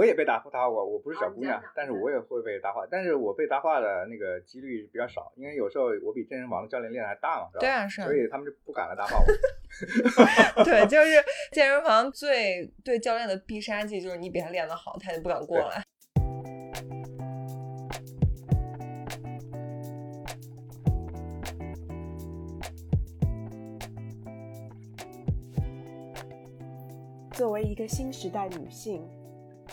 我也被搭搭话过，我不是小哦姑娘，但是我也会被搭话，但是我被搭话的那个几率比较少，因为有时候我比健身房的教练练的还大嘛，是吧？对啊是啊所以他们就不敢来搭话我。对，就是健身房最对教练的必杀技就是你比他练得好，他就不敢过来。作为一个新时代女性，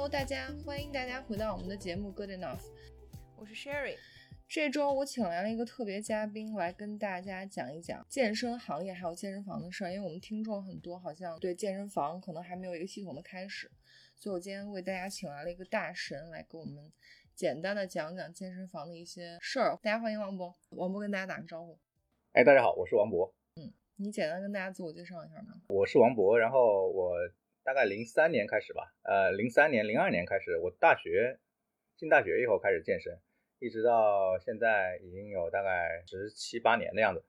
Hello，大家，欢迎大家回到我们的节目 Good Enough，我是 Sherry。这周我请来了一个特别嘉宾来跟大家讲一讲健身行业还有健身房的事儿，因为我们听众很多好像对健身房可能还没有一个系统的开始，所以我今天为大家请来了一个大神来给我们简单的讲讲健身房的一些事儿。大家欢迎王博，王博跟大家打个招呼。哎，大家好，我是王博，嗯你简单跟大家自我介绍一下吗？我是王博，然后我大概零三年开始吧，呃，零三年、零二年开始，我大学进大学以后开始健身，一直到现在已经有大概十七八年的样子。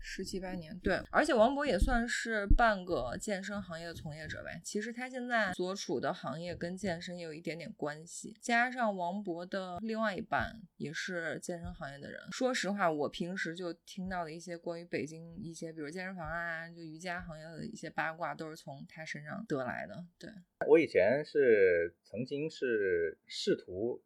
十七八年，对，而且王博也算是半个健身行业的从业者呗。其实他现在所处的行业跟健身也有一点点关系，加上王博的另外一半也是健身行业的人。说实话，我平时就听到的一些关于北京一些，比如健身房啊，就瑜伽行业的一些八卦，都是从他身上得来的。对，我以前是曾经是试图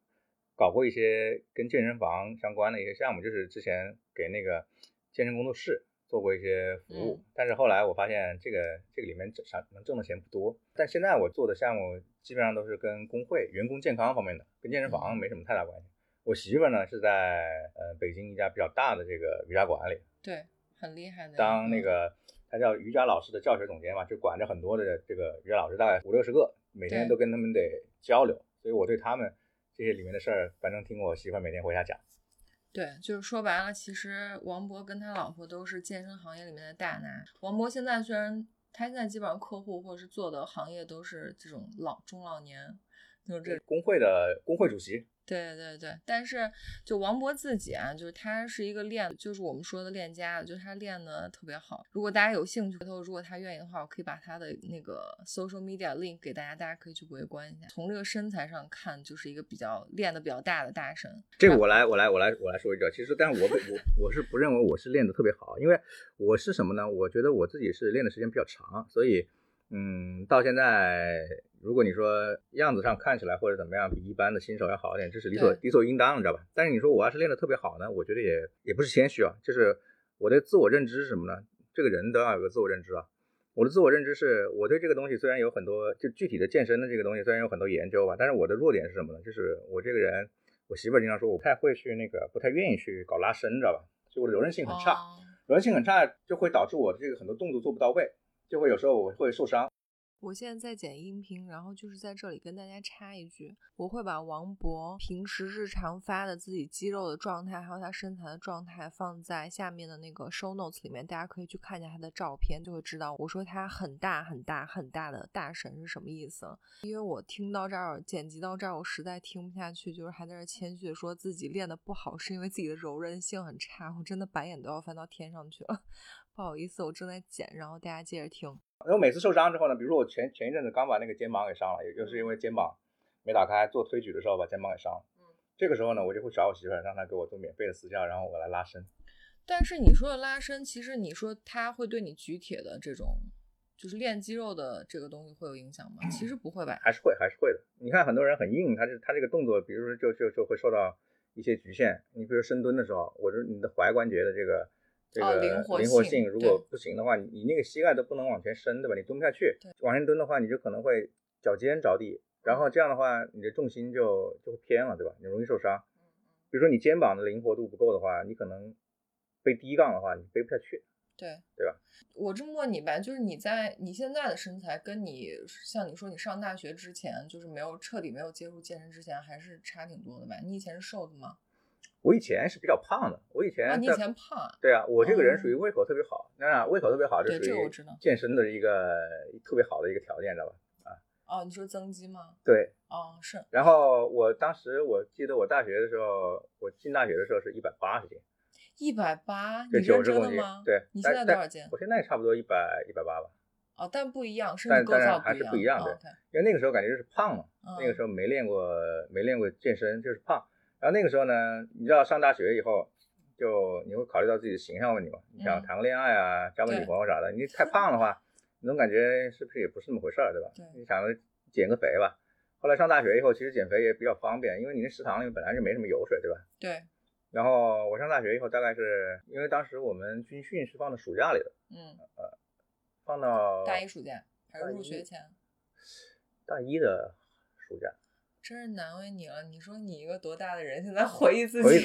搞过一些跟健身房相关的一些项目，就是之前给那个健身工作室做过一些服务，嗯但是后来我发现这个这个里面挣啥能挣的钱不多。但现在我做的项目基本上都是跟工会、员工健康方面的，跟健身房没什么太大关系。我媳妇儿呢是在呃北京一家比较大的这个瑜伽馆里对，很厉害的。当那嗯个他叫瑜伽老师的教学总监嘛，就管着很多的这个瑜伽老师，大概五六十个，每天都跟他们得交流，所以我对他们这些里面的事儿，反正听我媳妇儿每天回家讲。对，就是说白了，其实王博跟他老婆都是健身行业里面的大拿。王博现在虽然他现在基本上客户或者是做的行业都是这种老中老年，就是这工会的工会主席，对对对，但是就王博自己啊，就是他是一个练，就是我们说的练家，就是他练的特别好。如果大家有兴趣，回头如果他愿意的话，我可以把他的那个 social media link 给大家，大家可以去围观一下。从这个身材上看，就是一个比较练的比较大的大神。这个我来我来我来我来说一个，其实但是我我我是不认为我是练的特别好，因为我是什么呢？我觉得我自己是练的时间比较长，所以嗯，到现在如果你说样子上看起来或者怎么样比一般的新手要好一点，这是理所理所应当的，你知道吧？但是你说我要是练得特别好呢，我觉得也也不是谦虚啊，就是我的自我认知是什么呢？这个人都要有个自我认知啊。我的自我认知是我对这个东西虽然有很多，就具体的健身的这个东西虽然有很多研究吧，但是我的弱点是什么呢？就是我这个人，我媳妇儿经常说我不太会去那个，不太愿意去搞拉伸，你知道吧？就我的柔韧性很差，哦柔韧性很差就会导致我这个很多动作做不到位，就会有时候我会受伤。我现在在剪音频，然后就是在这里跟大家插一句，我会把王博平时日常发的自己肌肉的状态，还有他身材的状态放在下面的那个 show notes 里面，大家可以去看一下他的照片，就会知道我说他很大很大很大的大神是什么意思。因为我听到这儿，剪辑到这儿，我实在听不下去，就是还在这谦虚的说自己练的不好，是因为自己的柔韧性很差，我真的白眼都要翻到天上去了。不好意思，我正在剪，然后大家接着听。然后每次受伤之后呢，比如说我前前一阵子刚把那个肩膀给伤了，也就是因为肩膀没打开，做推举的时候把肩膀给伤了。嗯，这个时候呢，我就会找我媳妇儿，让她给我做免费的私教，然后我来拉伸。但是你说的拉伸，其实你说它会对你举铁的这种，就是练肌肉的这个东西会有影响吗？其实不会吧。还是会还是会的。你看很多人很硬，他这他这个动作，比如说就就就会受到一些局限。你比如深蹲的时候，我说你的踝关节的这个这个哦灵活灵活性如果不行的话，你你那个膝盖都不能往前伸，对吧？你蹲不下去对，往前蹲的话，你就可能会脚尖着地，然后这样的话，你的重心就就会偏了，对吧？你容易受伤。比如说你肩膀的灵活度不够的话，你可能背低杠的话，你背不下去。对对吧？我这么问你吧，就是你在你现在的身材，跟你像你说你上大学之前，就是没有彻底没有接触健身之前，还是差挺多的吧？你以前是瘦的吗？我以前是比较胖的，我以前啊，你以前胖啊？对啊，我这个人哦属于胃口特别好，那胃口特别好就对属于健身的一个特别好的一个条件，知道吧？啊哦，你说增肌吗？对，哦，是然后我当时我记得我大学的时候，我进大学的时候是一百八十斤，一百八，你认真的吗？，对。你现在多少斤？我现在差不多一百一百八吧，哦，但不一样，身但体构造还是造不一样。对因为那个时候感觉就是胖嘛，嗯那个时候没练过没练过健身，就是胖。然后那个时候呢，你知道上大学以后，就你会考虑到自己的形象问题嘛，你想嗯谈个恋爱啊，交个女朋友啥的，你太胖的话，你总感觉是不是也不是那么回事儿，对吧？对你想着减个肥吧。后来上大学以后，其实减肥也比较方便，因为你那食堂里面本来就没什么油水，对吧？对，然后我上大学以后，大概是因为当时我们军训是放到暑假里的，嗯，呃放到大一暑假还是入学前？大一的暑假。真是难为你了。你说你一个多大的人，现在回忆自己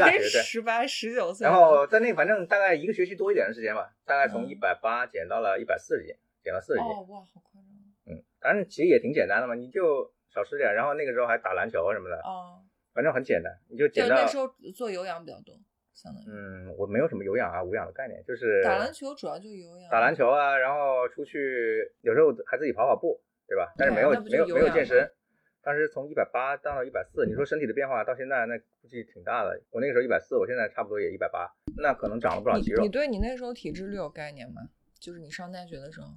十八、十九岁，然后在那反正大概一个学期多一点的时间吧，大概从嗯一百八减到了一百四十斤，减了四十斤。哦哇，好夸张嗯，反正其实也挺简单的嘛，你就少吃点，然后那个时候还打篮球什么的，哦。反正很简单，你就就减到那时候做有氧比较多，相当于嗯，我没有什么有氧啊无氧的概念，就是打篮球主要就有氧。打篮球啊，然后出去有时候还自己跑跑步，对吧？但是没有没有没有健身。当时从一百八降到一百四，你说身体的变化到现在那估计挺大的。我那个时候一百四，我现在差不多也一百八，那可能长了不少肌肉你。对你那时候体脂率有概念吗？就是你上大学的时候。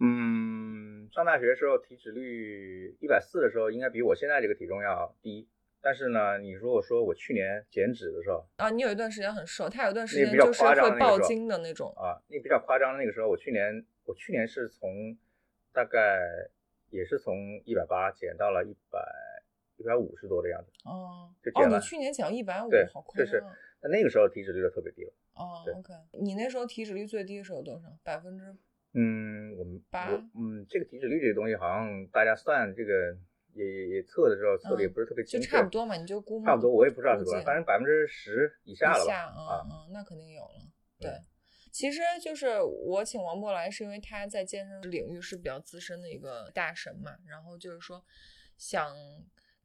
嗯，上大学的时候体脂率一百四的时候，应该比我现在这个体重要低。但是呢，你如果说我去年减脂的时候啊，你有一段时间很瘦，他有一段时间就是会爆精的那种。啊，那比较夸张的那个时候，我去年我去年是从大概也是从一百八减到了一百一百五十多的样子。哦哦，就减了你去年减一百五对，好快就是。那那个时候体脂率就特别低了。哦对，OK，你那时候体脂率最低是有多少？百分之嗯，我们八我嗯，这个体脂率这个东西，好像大家算这个也也也测的时候测的也嗯不是特别就精确，差不多嘛，你就估嘛。差不多，我也不知道是多少，反正百分之十以下了吧？以下，嗯啊，嗯，那肯定有了。对嗯，其实就是我请王博来，是因为他在健身领域是比较资深的一个大神嘛，然后就是说想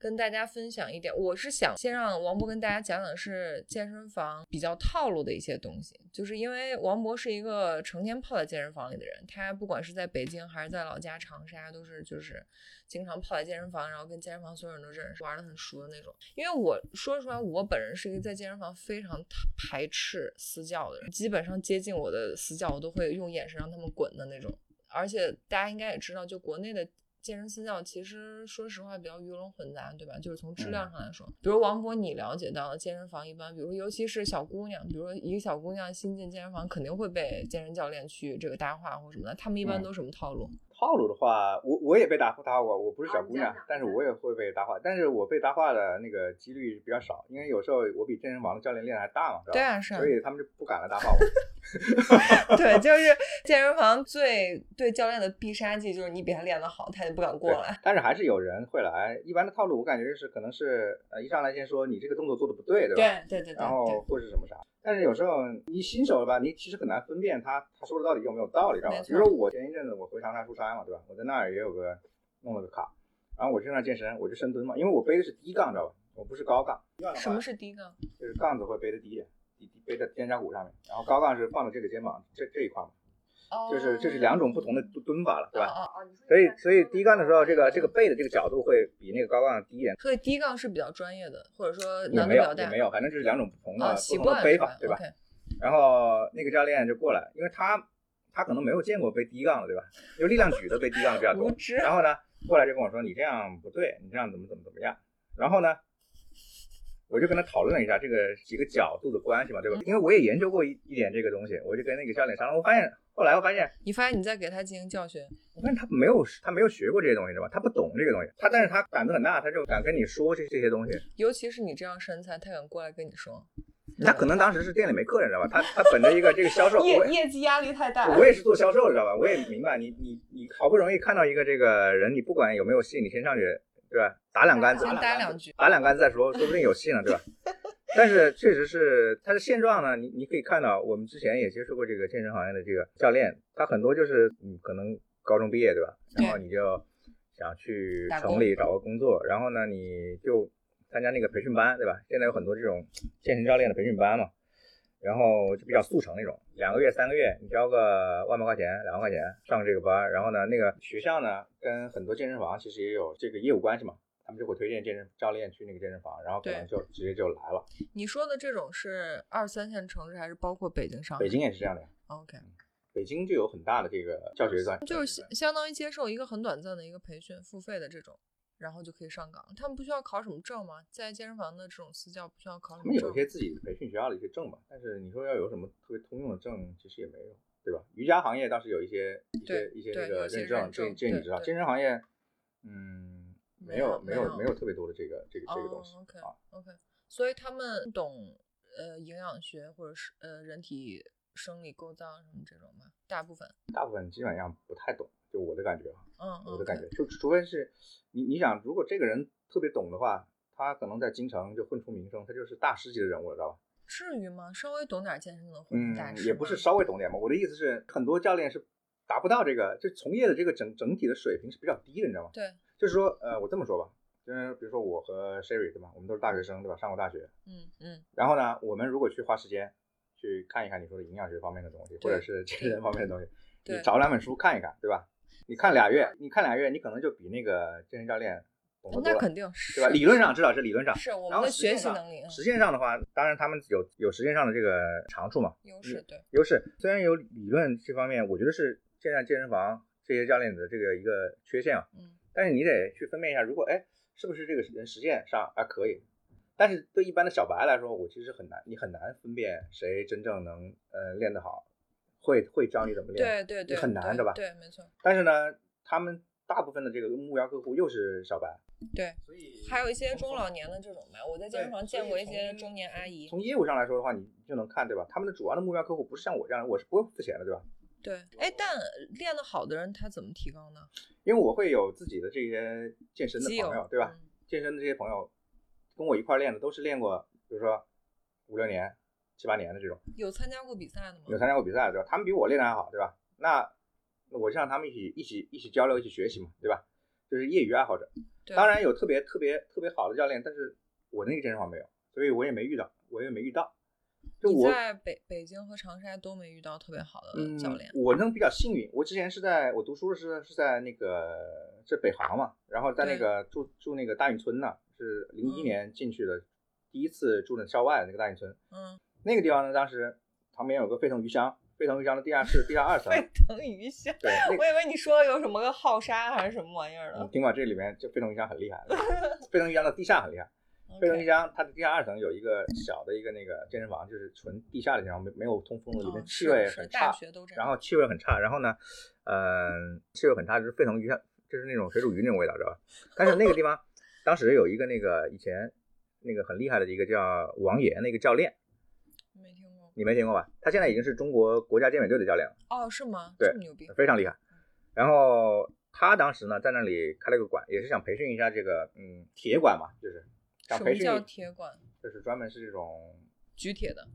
跟大家分享一点，我是想先让王博跟大家讲讲是健身房比较套路的一些东西，就是因为王博是一个成天泡在健身房里的人，他不管是在北京还是在老家长沙，都是就是经常泡在健身房，然后跟健身房所有人都认识，玩的很熟的那种。因为我说实话，我本人是一个在健身房非常排斥私教的人，基本上接近我的私教，我都会用眼神让他们滚的那种。而且大家应该也知道，就国内的健身私教，其实说实话比较鱼龙混杂，对吧？就是从质量上来说，比如王博，你了解到的健身房一般，比如尤其是小姑娘，比如说一个小姑娘新进健身房，肯定会被健身教练去这个搭话或什么的，他们一般嗯都什么套路？套路的话，我我也被搭搭过，我不是小姑娘但是我也会被搭话，但是我被搭话的那个几率比较少，因为有时候我比健身房的教练练的还大嘛？对啊，是啊所，以他们就不敢来搭话我。对，就是健身房最对教练的必杀技就是你比他练得好，他就不敢过来。但是还是有人会来。一般的套路我感觉就是可能是呃一上来先说你这个动作做的不对，对吧？对对对对然后对，或是什么啥。但是有时候你新手吧，你其实很难分辨他他说的到底有没有道理，知道吧比如说我前一阵子我回长沙出差嘛，对吧？我在那儿也有个弄了个卡，然后我去那儿健身，我就深蹲嘛，因为我背的是低杠，知道吧？我不是高杠。什么是低杠？就是杠子会背的低一点，低低背在肩胛骨上面，然后高杠是放在这个肩膀这这一块嘛，就是这是两种不同的蹲蹲法了，对吧？哦哦哦，所以所以低杠的时候，这个这个背的这个角度会比那个高杠低一点，所以低杠是比较专业的，或者说也没难度比较大。有也没有，反正就是两种不同的、不同的背法，对吧？然后那个教练就过来，因为他他可能没有见过背低杠的，对吧？就力量举的背低杠的比较 多。然后呢，过来就跟我说你这样不对，你这样怎么怎么怎么样。然后呢，我就跟他讨论了一下这个几个角度的关系嘛，对吧？因为我也研究过一一点这个东西，我就跟那个教练商量，我发现后来我发现，你发现你在给他进行教学，我发现他没有他没有学过这些东西，知道吧？他不懂这个东西，他但是他胆子很大，他就敢跟你说这这些东西。尤其是你这样身材，他敢过来跟你说，他可能当时是店里没客人，知道吧？他他本着一个这个销售，业业绩压力太大。我也是做销售的，知道吧？我也明白，你你你好不容易看到一个这个人，你不管有没有戏，你先上去，对吧？打两杆子，先打两两句打两竿子再说，说不定有戏呢，对吧？但是确实是它的现状呢，你你可以看到，我们之前也接触过这个健身行业的这个教练，他很多就是嗯，可能高中毕业对吧？然后你就想去城里找个工作，然后呢，你就参加那个培训班对吧？现在有很多这种健身教练的培训班嘛，然后就比较速成那种，两个月三个月，你交个万把块钱两万块钱上这个班，然后呢，那个学校呢跟很多健身房其实也有这个业务关系嘛。他们就会推荐健身教练去那个健身房，然后可能就直接就来了。你说的这种是二三线城市，还是包括北京、上海？北京也是这样的。OK，北京就有很大的这个教学段，就是相当于接受一个很短暂的一个培训，付费的这种，然后就可以上岗。他们不需要考什么证吗？在健身房的这种私教不需要考什么证？有一些自己培训学校的一些证吧，但是你说要有什么特别通用的证，其实也没有，对吧？瑜伽行业倒是有一些一些一些那个认证，这这你知道？健身行业，嗯。没有没有没有特别多的这个这个这个东西啊，OK，所以他们懂呃营养学或者是呃人体生理构造什么这种吗？大部分大部分基本上不太懂，就我的感觉啊，嗯，我的感觉就除非是你你想如果这个人特别懂的话，他可能在京城就混出名声，他就是大师级的人物了，知道吧？至于吗？稍微懂点健身能混大师？也不是稍微懂点嘛，我的意思是很多教练是达不到这个，就从业的这个整整体的水平是比较低的，你知道吗？对。就是说，呃，我这么说吧，就是比如说我和 Sherry 对吧，我们都是大学生对吧，上过大学，嗯嗯。然后呢，我们如果去花时间去看一看你说的营养学方面的东西，或者是健身方面的东西，你找两本书看一看，对吧？你看俩月，你看俩月，你可能就比那个健身教练懂得多，那肯定是，对吧？理论上至少是理论上，是我们的学习能力。实践上的话，当然他们有有实践上的这个长处嘛，优势对，优势。虽然有理论这方面，我觉得是现在健身房这些教练的这个一个缺陷啊，嗯。但是你得去分辨一下，如果哎，是不是这个人实践上还可以？但是对一般的小白来说，我其实很难，你很难分辨谁真正能呃练得好，会会教你怎么练，对对对，很难对吧？对，没错。但是呢，他们大部分的这个目标客户又是小白，对，所以还有一些中老年的这种吧。我在健身房见过一些中年阿姨。从业务上来说的话，你就能看对吧？他们的主要的目标客户不是像我这样，我是不会付钱的，对吧？对，哎，但练得好的人他怎么提高呢？因为我会有自己的这些健身的朋友，对吧？健身的这些朋友跟我一块练的都是练过，比如说五六年、七八年的这种。有参加过比赛的吗？有参加过比赛的，对吧？他们比我练的还好，对吧？那我就让他们一起、一起、一起交流、一起学习嘛，对吧？就是业余爱好者。当然有特别特别特别好的教练，但是我那个健身房没有，所以我也没遇到，我也没遇到。就我在北北京和长沙都没遇到特别好的教练，我能比较幸运。我之前是在我读书的时候是在那个是北航嘛，然后在那个住住那个大运村呢，是零一年进去的，第一次住的校外那个大运村。嗯，那个地方呢，当时旁边有个沸腾鱼乡，沸腾鱼乡的地下室地下二层。沸腾鱼乡，对，我以为你说有什么个浩沙还是什么玩意儿的。尽管这里面就沸腾鱼乡很厉害，沸腾鱼乡的地下很厉害。沸腾鱼乡，它的地下二层有一个小的一个那个健身房，就是纯地下的健身房，没没有通风的，里面气味很差。然后气味很差，然后呢，嗯，气味很差，就是沸腾鱼乡就是那种水煮鱼那种味道，知道吧？但是那个地方当时有一个那个以前那个很厉害的一个叫王岩那个教练，没听过，你没听过吧？他现在已经是中国国家健美队的教练了。哦，是吗？对，牛逼，非常厉害。然后他当时呢在那里开了个馆，也是想培训一下这个嗯铁馆嘛，就是。什么叫铁馆？就是专门是这种举铁的，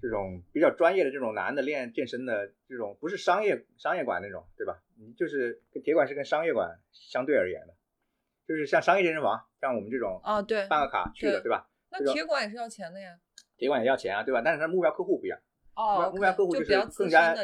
这种比较专业的这种男的练健身的这种，不是商业商业馆那种，对吧？你就是铁馆是跟商业馆相对而言的，就是像商业健身房，像我们这种啊，对，办个卡去的，对吧？那铁馆也是要钱的呀。铁馆也要钱啊，对吧？但是它目标客户不一样。哦，目标客户就是更加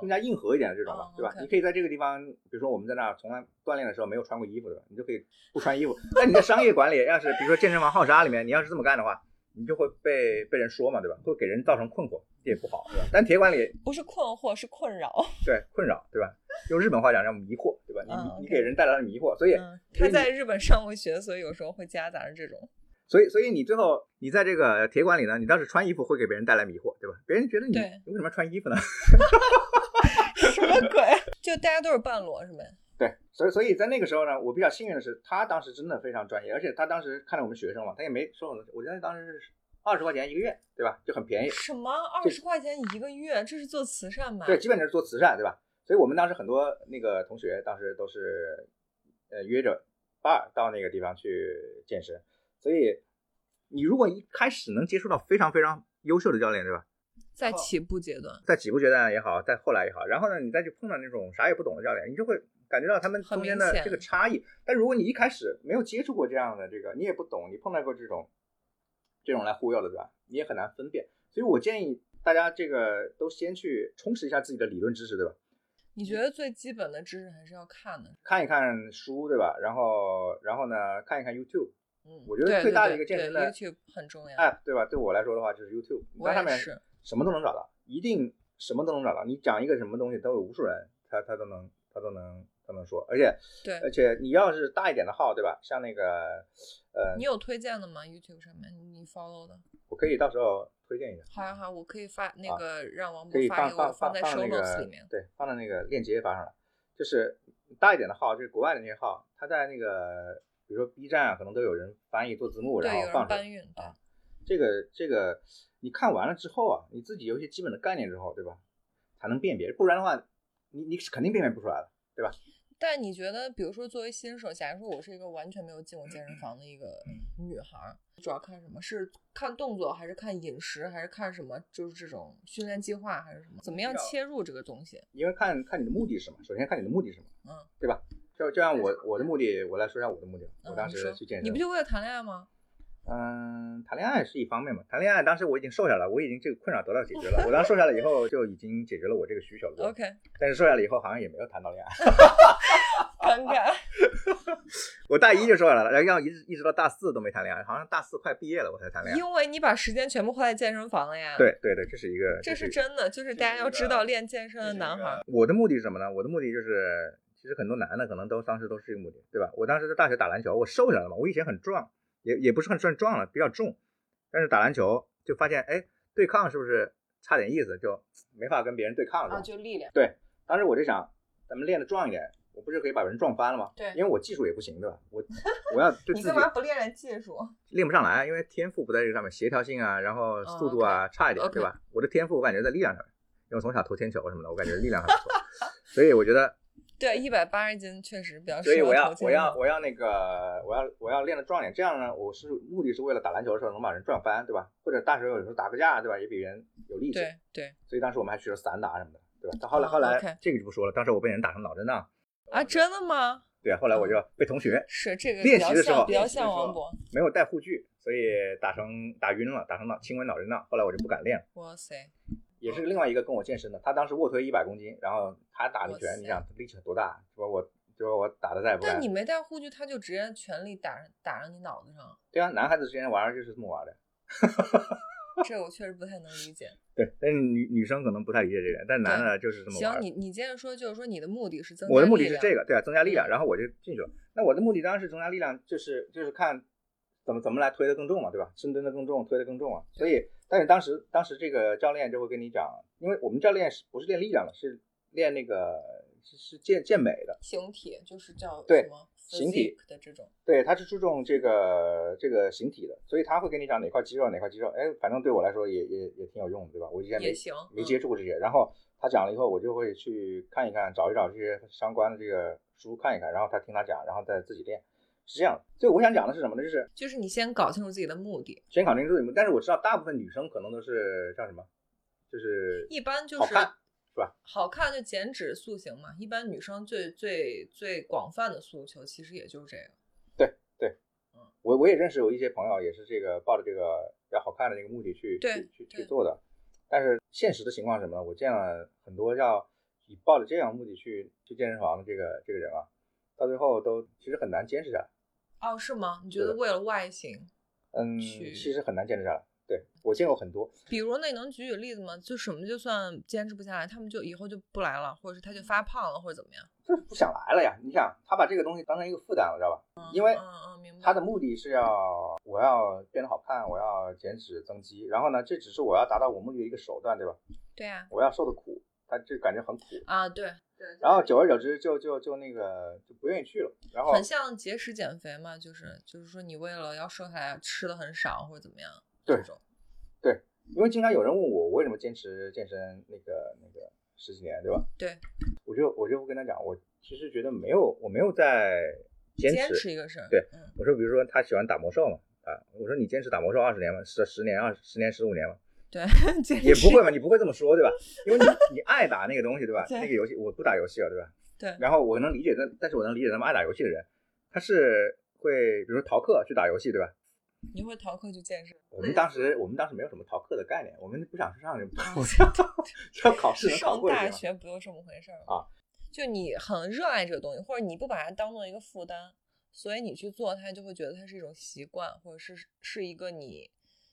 更加硬核一点的这种嘛，对吧？你可以在这个地方，比如说我们在那儿从来锻炼的时候没有穿过衣服，对吧？你就可以不穿衣服。那你在商业管理，要是比如说健身房浩沙里面，你要是这么干的话，你就会被被人说嘛，对吧？会给人造成困惑，这也不好，对吧？但铁馆里不是困惑，是困扰。对，困扰，对吧？用日本话讲叫迷惑，对吧？你你给人带来了迷惑，所以他在日本上过学，所以有时候会夹杂着这种。所以，所以你最后你在这个铁馆里呢，你当时穿衣服会给别人带来迷惑，对吧？别人觉得你为什么要穿衣服呢？什么鬼？就大家都是半裸，是吗？对，所以，所以在那个时候呢，我比较幸运的是，他当时真的非常专业，而且他当时看着我们学生嘛，他也没说很多，我觉得当时是二十块钱一个月，对吧？就很便宜。什么二十块钱一个月？这是做慈善吧？对，基本就是做慈善，对吧？所以我们当时很多那个同学当时都是呃约着伴儿到那个地方去健身。所以你如果一开始能接触到非常非常优秀的教练，对吧？在起步阶段，在起步阶段也好，在后来也好，然后呢，你再去碰到那种啥也不懂的教练，你就会感觉到他们中间的这个差异。但如果你一开始没有接触过这样的这个，你也不懂，你碰到过这种这种来忽悠的，对吧？你也很难分辨。所以我建议大家这个都先去充实一下自己的理论知识，对吧？你觉得最基本的知识还是要看的。看一看书，对吧？然后然后呢，看一看 YouTube 嗯，我觉得最大的一个健身的 YouTube 很重要。app，对吧？对我来说的话，就是 YouTube，你我在上面。什么都能找到，一定什么都能找到。你讲一个什么东西，都有无数人，他他都能他都能他能说，而且对而且你要是大一点的号，对吧？像那个呃你，有推荐的吗？YouTube 上面你你 follow 的？我可以到时候推荐一下，好呀好，我可以发那啊个让王可以博发给我，放放在放 show 那 notes 个里面。对，放到那个链接发上来。就是大一点的号，就是国外的那些号，他在那个比如说 B 站啊，可能都有人翻译做字幕，然后放搬。运。对啊这个这个你看完了之后啊，你自己有一些基本的概念之后，对吧？才能辨别，不然的话，你你是肯定辨别不出来的，对吧？但你觉得，比如说作为新手，假如说我是一个完全没有进过健身房的一个女孩儿，主要看什么？是看动作，还是看饮食，还是看什么？就是这种训练计划，还是什么？怎么样切入这个东西？因为看看你的目的是什么，首先看你的目的是什么，嗯，对吧？就就像我我的目的，我来说一下我的目的。我当时去健身，你不就为了谈恋爱吗？嗯，谈恋爱是一方面嘛，谈恋爱当时我已经瘦下来，我已经这个困扰得到解决了。我当时瘦下来以后，就已经解决了我这个需求了。OK，但是瘦下来以后，好像也没有谈到恋爱。尴尬。我大一就瘦下来了，然后一直一直到大四都没谈恋爱，好像大四快毕业了我才谈恋爱。因为你把时间全部花在健身房了呀。，对对对，这是一个，这是是真的，就是大家要知道，练健身的男孩儿，我的目的是什么呢？我的目的就是，其实很多男的可能都当时都是这个目的，对吧？我当时在大学打篮球，我瘦下来了嘛，我以前很壮，也也不是很算壮了，比较重，但是打篮球就发现，哎，对抗是不是差点意思，就没法跟别人对抗了。啊，就力量。对，当时我就想，咱们练的壮一点，我不是可以把人撞翻了吗？对因为我技术也不行，对吧？我 我要对自己你干嘛不练练技术？练不上来，因为天赋不在这个上面，协调性啊，然后速度啊、差一点，对吧？我的天赋我感觉在力量上面，因为我从小投铅球什么的，我感觉力量还不错，所以我觉得，对，一百八十斤确实比较适合所以我要我要我要那个我要我要练的壮点，这样呢，我是目的是为了打篮球的时候能把人撞翻，对吧？或者大时候有时候打个架，对吧？也比人有力气，对对所以当时我们还学了散打什么的，对吧？到后来哦后来这个就不说了，当时我被人打成脑震荡，啊，真的吗？对啊，后来我就被同学是这个练习的时候比较像王博。没有带护具，所以打成打晕了，打成脑轻微脑震荡，后来我就不敢练了。哇塞，也是另外一个跟我健身的，他当时卧推一百公斤，然后他打的拳，你想力气有多大？就把我就说我打的再不敢但你。没带护具，他就直接全力打打上你脑子上，对啊，男孩子之间玩儿就是这么玩的。这我确实不太能理解。对，但是女女生可能不太理解这点，但是男的就是这么玩行，你你接着说，就是说你的目的是增加我的目的是这个，对啊，增加力量，嗯然后我就进去了。那我的目的当然是增加力量，就是就是看怎么怎么来推的更重嘛，对吧？深蹲的更重，推的更重啊。所以，但是当时当时这个教练就会跟你讲，因为我们教练是不是练力量的，是练那个是是健健美的。形体，就是叫对什么形体的这种。对，他是注重这个这个形体的，所以他会跟你讲哪块肌肉哪块肌肉，哎，反正对我来说也也也挺有用的，对吧？我以前没也行没嗯接触过这些，然后他讲了以后，我就会去看一看，找一找这些相关的这个书看一看，然后他听他讲，然后再自己练，是这样的。所以我想讲的是什么呢？就是就是你先搞清楚自己的目的，先搞清楚自己，但是我知道大部分女生可能都是叫什么，就是一般就是好看，是吧？好看就减脂塑形嘛。一般女生最最最广泛的诉求其实也就是这个。对对嗯，我我也认识有一些朋友也是这个抱着这个要好看的这个目的去去去去做的，但是现实的情况是什么呢？我见了很多要以抱着这样目的去去健身房的这个这个人啊，到最后都其实很难坚持下来，哦，是吗？你觉得为了外形，嗯，去其实很难坚持下来。对我见过很多，比如那你能举举例子吗？就什么就算坚持不下来，他们就以后就不来了，或者是他就发胖了，或者怎么样？就是不想来了呀。你想，他把这个东西当成一个负担了，知道吧？因为嗯嗯，明白。他的目的是要我要变得好看，我要减脂增肌，然后呢，这只是我要达到我目的的一个手段，对吧？对呀、我要受的苦，他这感觉很苦，啊，对对。然后久而久之就就就那个就不愿意去了，然后很像节食减肥嘛，就是就是说你为了要瘦下来吃的很少或者怎么样，对这种因为经常有人问我，我为什么坚持健身那个那个十几年，对吧？对，我就我就会跟他讲，我其实觉得没有，我没有在坚持。持一个事儿，对嗯，我说，比如说他喜欢打魔兽嘛，啊，我说你坚持打魔兽二十年吗？十十年、二十年、十五年吗？对，也不会嘛，你不会这么说，对吧？因为你 你爱打那个东西，对吧？对那个游戏我不打游戏了，对吧？对然后我能理解，但但是我能理解他们爱打游戏的人，他是会比如说逃课去打游戏，对吧？你会逃课去健身？我们当时我们当时没有什么逃课的概念，我们不想去上这我 要要考试能考上大。学不就这么回事儿啊？就你很热爱这个东西，或者你不把它当做一个负担，所以你去做它，就会觉得它是一种习惯，或者是是一个你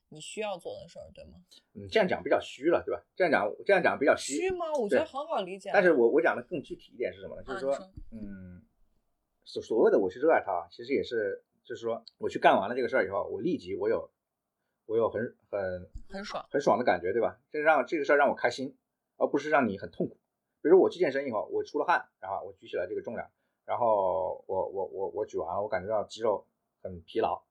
你需要做的事儿，对吗？嗯，这样讲比较虚了，对吧？这样讲这样讲比较虚，虚吗？我觉得对很好理解啊。但是我我讲的更具体一点是什么呢？就是说，啊说嗯，所所谓的我去热爱它，其实也是就是说，我去干完了这个事儿以后，我立即我有我有很很很爽。很爽的感觉，对吧？这让这个事儿让我开心，而不是让你很痛苦。比如我去健身以后，我出了汗，然后我举起来这个重量，然后我我我我举完了，我感觉到肌肉很疲劳，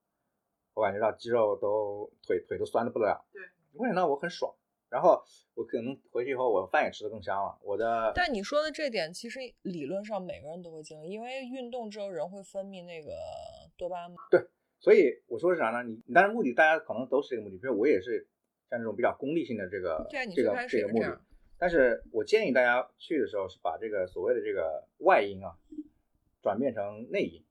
我感觉到肌肉都腿腿都酸的不得了。对，我感觉到我很爽，然后我可能回去以后，我饭也吃的更香了，我的但你说的这点，其实理论上每个人都会经历，因为运动之后人会分泌那个多巴胺嘛。所以我说是啥呢？你你当然目的大家可能都是这个目的，比如我也是像这种比较功利性的这个对啊你这个开始这个目的但是我建议大家去的时候是把这个所谓的这个外因啊转变成内因。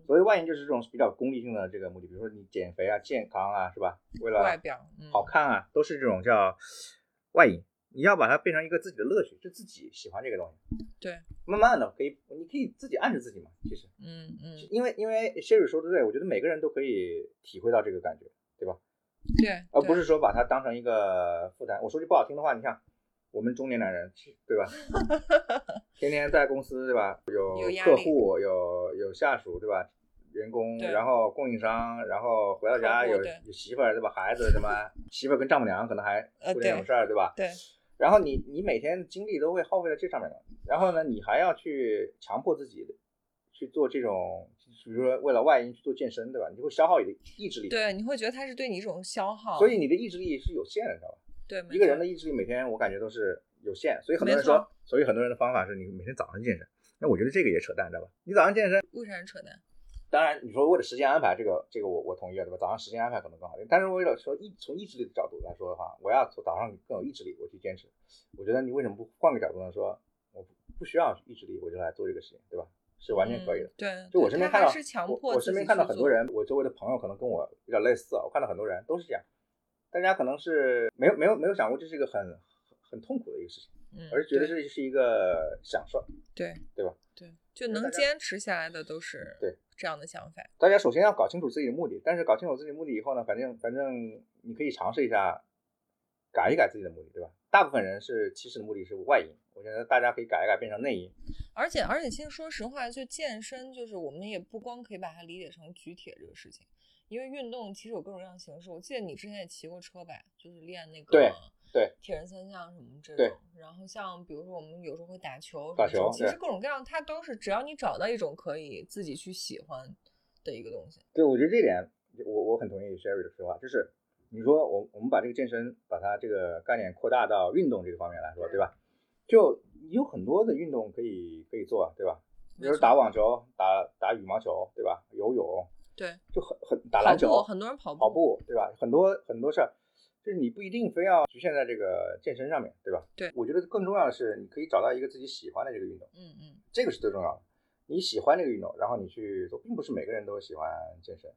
嗯，所谓外因就是这种比较功利性的这个目的，比如说你减肥啊、健康啊，是吧？为了外表，嗯，好看啊，都是这种叫外因。你要把它变成一个自己的乐趣，就自己喜欢这个东西。对，慢慢的可以，你可以自己暗示自己嘛。其实，嗯嗯，因为因为 Sherry 说的对，我觉得每个人都可以体会到这个感觉，对吧？对，对而不是说把它当成一个负担。我说句不好听的话，你像我们中年男人，对吧？天天在公司，对吧？有客户，有有下属，对吧？员工，然后供应商，然后回到家有有媳妇儿，对吧？孩子什么媳妇儿跟丈母娘可能还出点什么事儿，对吧？对，然后你你每天精力都会耗费在这上面了，然后呢，你还要去强迫自己去做这种，比如说为了外因去做健身，对吧？你就会消耗你的意志力。对，你会觉得它是对你一种消耗，所以你的意志力是有限的，知道吧？对，没一个人的意志力每天我感觉都是有限，所以很多人说，所以很多人的方法是你每天早上健身。那我觉得这个也扯淡，知道吧？你早上健身，为啥是扯淡？当然你说为了时间安排，这个这个我我同意了，对吧？早上时间安排可能更好，但是为了说意从意志力的角度来说的话，我要从早上更有意志力，我去坚持。我觉得你为什么不换个角度呢？说我不不需要意志力，我就来做这个事情，对吧？是完全可以的。嗯对，就我身边看到，我我身边看到很多人，我周围的朋友可能跟我比较类似啊，我看到很多人都是这样，大家可能是没有没有没有想过这是一个很很很痛苦的一个事情，嗯，而是觉得这是一个享受。对对吧？对，就能坚持下来的都是对这样的想法。大家首先要搞清楚自己的目的，但是搞清楚自己的目的以后呢，反正反正你可以尝试一下改一改自己的目的，对吧？大部分人是其实的目的是外因，我觉得大家可以改一改变成内因。而且而且，其实说实话，就健身，就是我们也不光可以把它理解成举铁这个事情，因为运动其实有各种各样的形式。我记得你之前也骑过车吧，就是练那个对对铁人三项什么这种。然后像比如说我们有时候会打球，打球其实各种各样，它都是只要你找到一种可以自己去喜欢的一个东西。对，我觉得这点我我很同意 Sherry 的说法，就是你说我我们把这个健身把它这个概念扩大到运动这个方面来说，对吧？就有很多的运动可以可以做，啊对吧？比如打网球、打打羽毛球，对吧？游泳，对，就很很打篮球，很多人跑步，跑步，对吧？很多很多事儿，就是你不一定非要局限在这个健身上面，对吧？对我觉得更重要的是，你可以找到一个自己喜欢的这个运动，嗯嗯，这个是最重要的。你喜欢这个运动，然后你去做，并不是每个人都喜欢健身。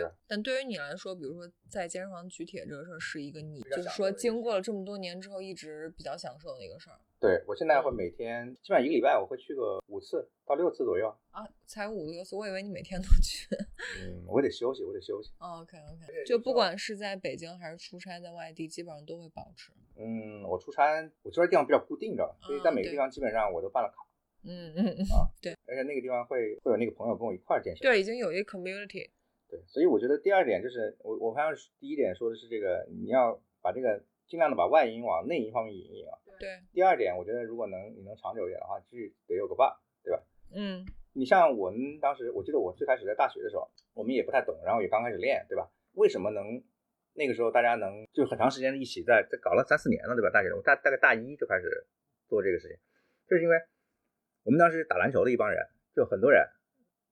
对对。但对于你来说，比如说在健身房举铁这个事儿，是一个你就是说经过了这么多年之后，一直比较享受的一个事儿对我现在会嗯每天，基本上一个礼拜我会去个五次到六次左右。啊。才五六次，我以为你每天都去。嗯，我得休息，我得休息。OK OK，就不管是在北京还是出差在外地，基本上都会保持。嗯，我出差，我出差地方比较固定，的？所以在每个地方基本上我都办了卡，嗯嗯嗯啊，对，而且那个地方会会有那个朋友跟我一块儿健身。对，已经有一个 community。对，所以我觉得第二点就是我我刚刚第一点说的是这个，你要把这个尽量的把外因往内因方面引一引啊。对，第二点，我觉得如果能你能长久一点的话，就是得有个伴，对吧？嗯你像我们当时，我记得我最开始在大学的时候，我们也不太懂，然后也刚开始练，对吧？为什么能那个时候大家能就很长时间一起在在搞了三四年了，对吧？大学我大大概大一就开始做这个事情，就是因为我们当时打篮球的一帮人，就很多人，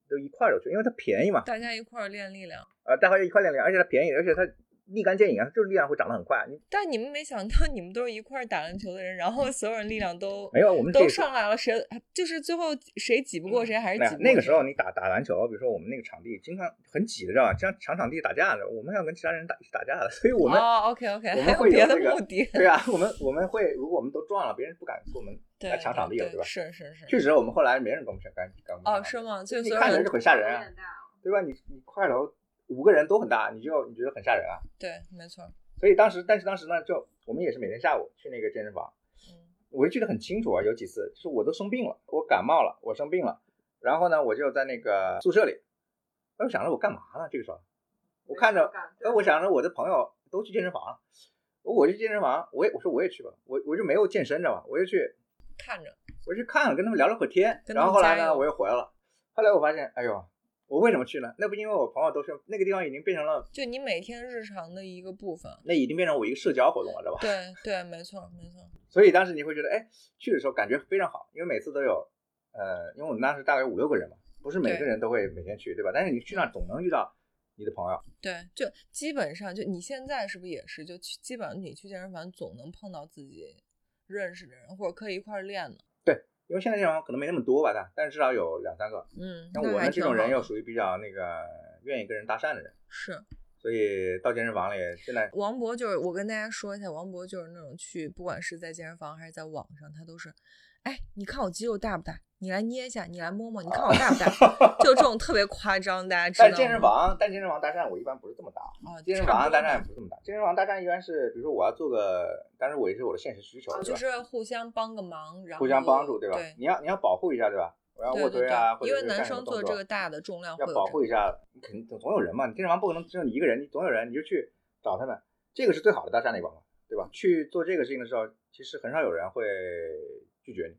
都一块儿去，因为它便宜嘛，大家一块儿练力量。啊，大家一块儿练力量，而且它便宜，而且它立竿见影啊，就是力量会长得很快。你但你们没想到，你们都是一块儿打篮球的人，然后所有人力量都没有我们都上来了，谁就是最后谁挤不过谁，还是挤那个时候你打打篮球，比如说我们那个场地经常很挤的，知道吧？像抢场地打架的，我们要跟其他人打一起打架的，所以我们、哦，OK OK，我们还有别的会有这个目的，对啊，我们我们会如果我们都撞了，别人不敢跟我们来抢场地了，对吧？是是是。确实，我们后来没人跟我们抢，干干哦，抢场地是吗？所有人看着就很吓人啊，对吧？你你块头五个人都很大，你就你觉得很吓人啊。对，没错。所以当时，但是当时呢，就我们也是每天下午去那个健身房，嗯我就记得很清楚啊，有几次就是我都生病了，我感冒了，我生病了，然后呢，我就在那个宿舍里，我想着我干嘛呢？这个时候，我看着，哎，我想着我的朋友都去健身房了，我去健身房，我也我说我也去吧，我我就没有健身知道吧，我就去看着，我去看了，跟他们聊了会儿天，然后后来呢，我又回来了，后来我发现，哎呦，我为什么去呢？那不因为我朋友都是那个地方已经变成了，就你每天日常的一个部分。那已经变成我一个社交活动了，知道吧？对对，没错没错。所以当时你会觉得，哎，去的时候感觉非常好，因为每次都有，呃，因为我们当时大概五六个人嘛，不是每个人都会每天去，对吧？但是你去那儿总能遇到你的朋友，对，就基本上就你现在是不是也是？就去基本上你去健身房总能碰到自己认识的人，或者可以一块儿练的。因为现在健身房可能没那么多吧，但但至少有两三个。嗯，像我呢这种人又属于比较那个愿意跟人搭讪的人，是所以到健身房里现在王博就是我跟大家说一下，王博就是那种去，不管是在健身房还是在网上，他都是，哎，你看我肌肉大不大？你来捏一下，你来摸摸，你看我大不大？就这种特别夸张，大家知道健身房，但健身房搭讪我一般不是这么搭，啊，健身房搭讪不是这么大，健身房大战一般是比如说我要做个，当然我也是我的现实需求，对吧？就是互相帮个忙，然后互相帮助，对吧？对你要你要保护一下，对吧？我要卧推啊，因为男生做这个大的重量会要保护一下，你肯定总总有人嘛，你健身房不可能只有你一个人，你总有人，你就去找他们，这个是最好的搭讪的一个方法，对吧？去做这个事情的时候，其实很少有人会拒绝你。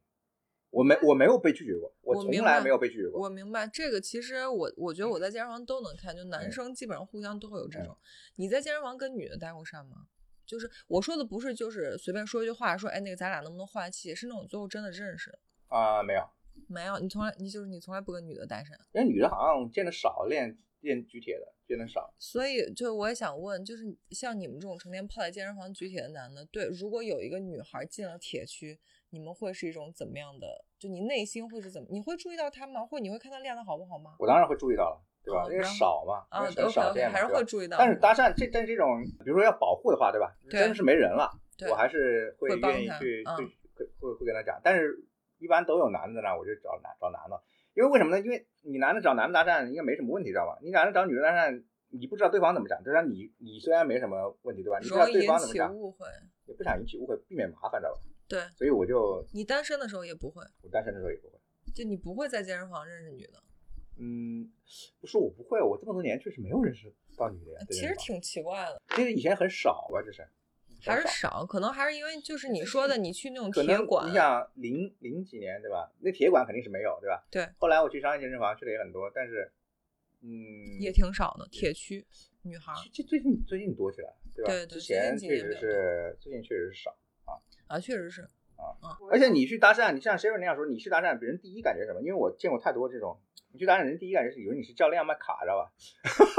我没我没有被拒绝过，我从来没有被拒绝过。我明白这个，其实我我觉得我在健身房都能看，就男嗯生基本上互相都会有这种。你在健身房跟女的搭过讪吗？就是我说的不是就是随便说一句话，说哎那个咱俩能不能换气，是那种最后真的认识的。啊、没有，没有，你从来你就是你从来不跟女的搭讪，因为女的好像见的少，练练举铁的见的少。所以就我也想问，就是像你们这种成天泡在健身房举铁的男的，对，如果有一个女孩进了铁区，你们会是一种怎么样的？就你内心会是怎么？你会注意到她吗？或者你会看她练的好不好吗？我当然会注意到了，对吧？因为少嘛，很少嘛，还是会注意到。但是搭讪这但这种，比如说要保护的话，对吧？真的是没人了，对我还是会愿意去嗯去会会会跟他讲。但是一般都有男的呢，我就找男找男的，因为为什么呢？因为你男的找男的搭讪应该没什么问题，知道吧？你男的找女的搭讪，你不知道对方怎么想，就像你你虽然没什么问题，对吧？你不知道对方怎么讲，起误会。也不想引起误会，避免麻烦，知道吧？对所以我就你单身的时候也不会，我单身的时候也不会。就你不会在健身房认识女的，嗯，不是我不会，我这么多年确实没有认识到女的呀。其实挺奇怪的，其实以前很少吧，就是还是少少，可能还是因为就是你说的，你去那种铁馆你，想零零几年对吧？那铁馆肯定是没有对吧？对，后来我去商业健身房去的也很多，但是嗯，也挺少的，铁区女孩儿这最近最近多起来，对吧？对对之前确实是最近确实是少啊。啊，确实是，而且你去搭讪，你像 Sharon 那样说，你去搭讪，别人第一感觉是什么？因为我见过太多这种，你去搭讪，人第一感觉是以为你是教练卖卡，知道吧？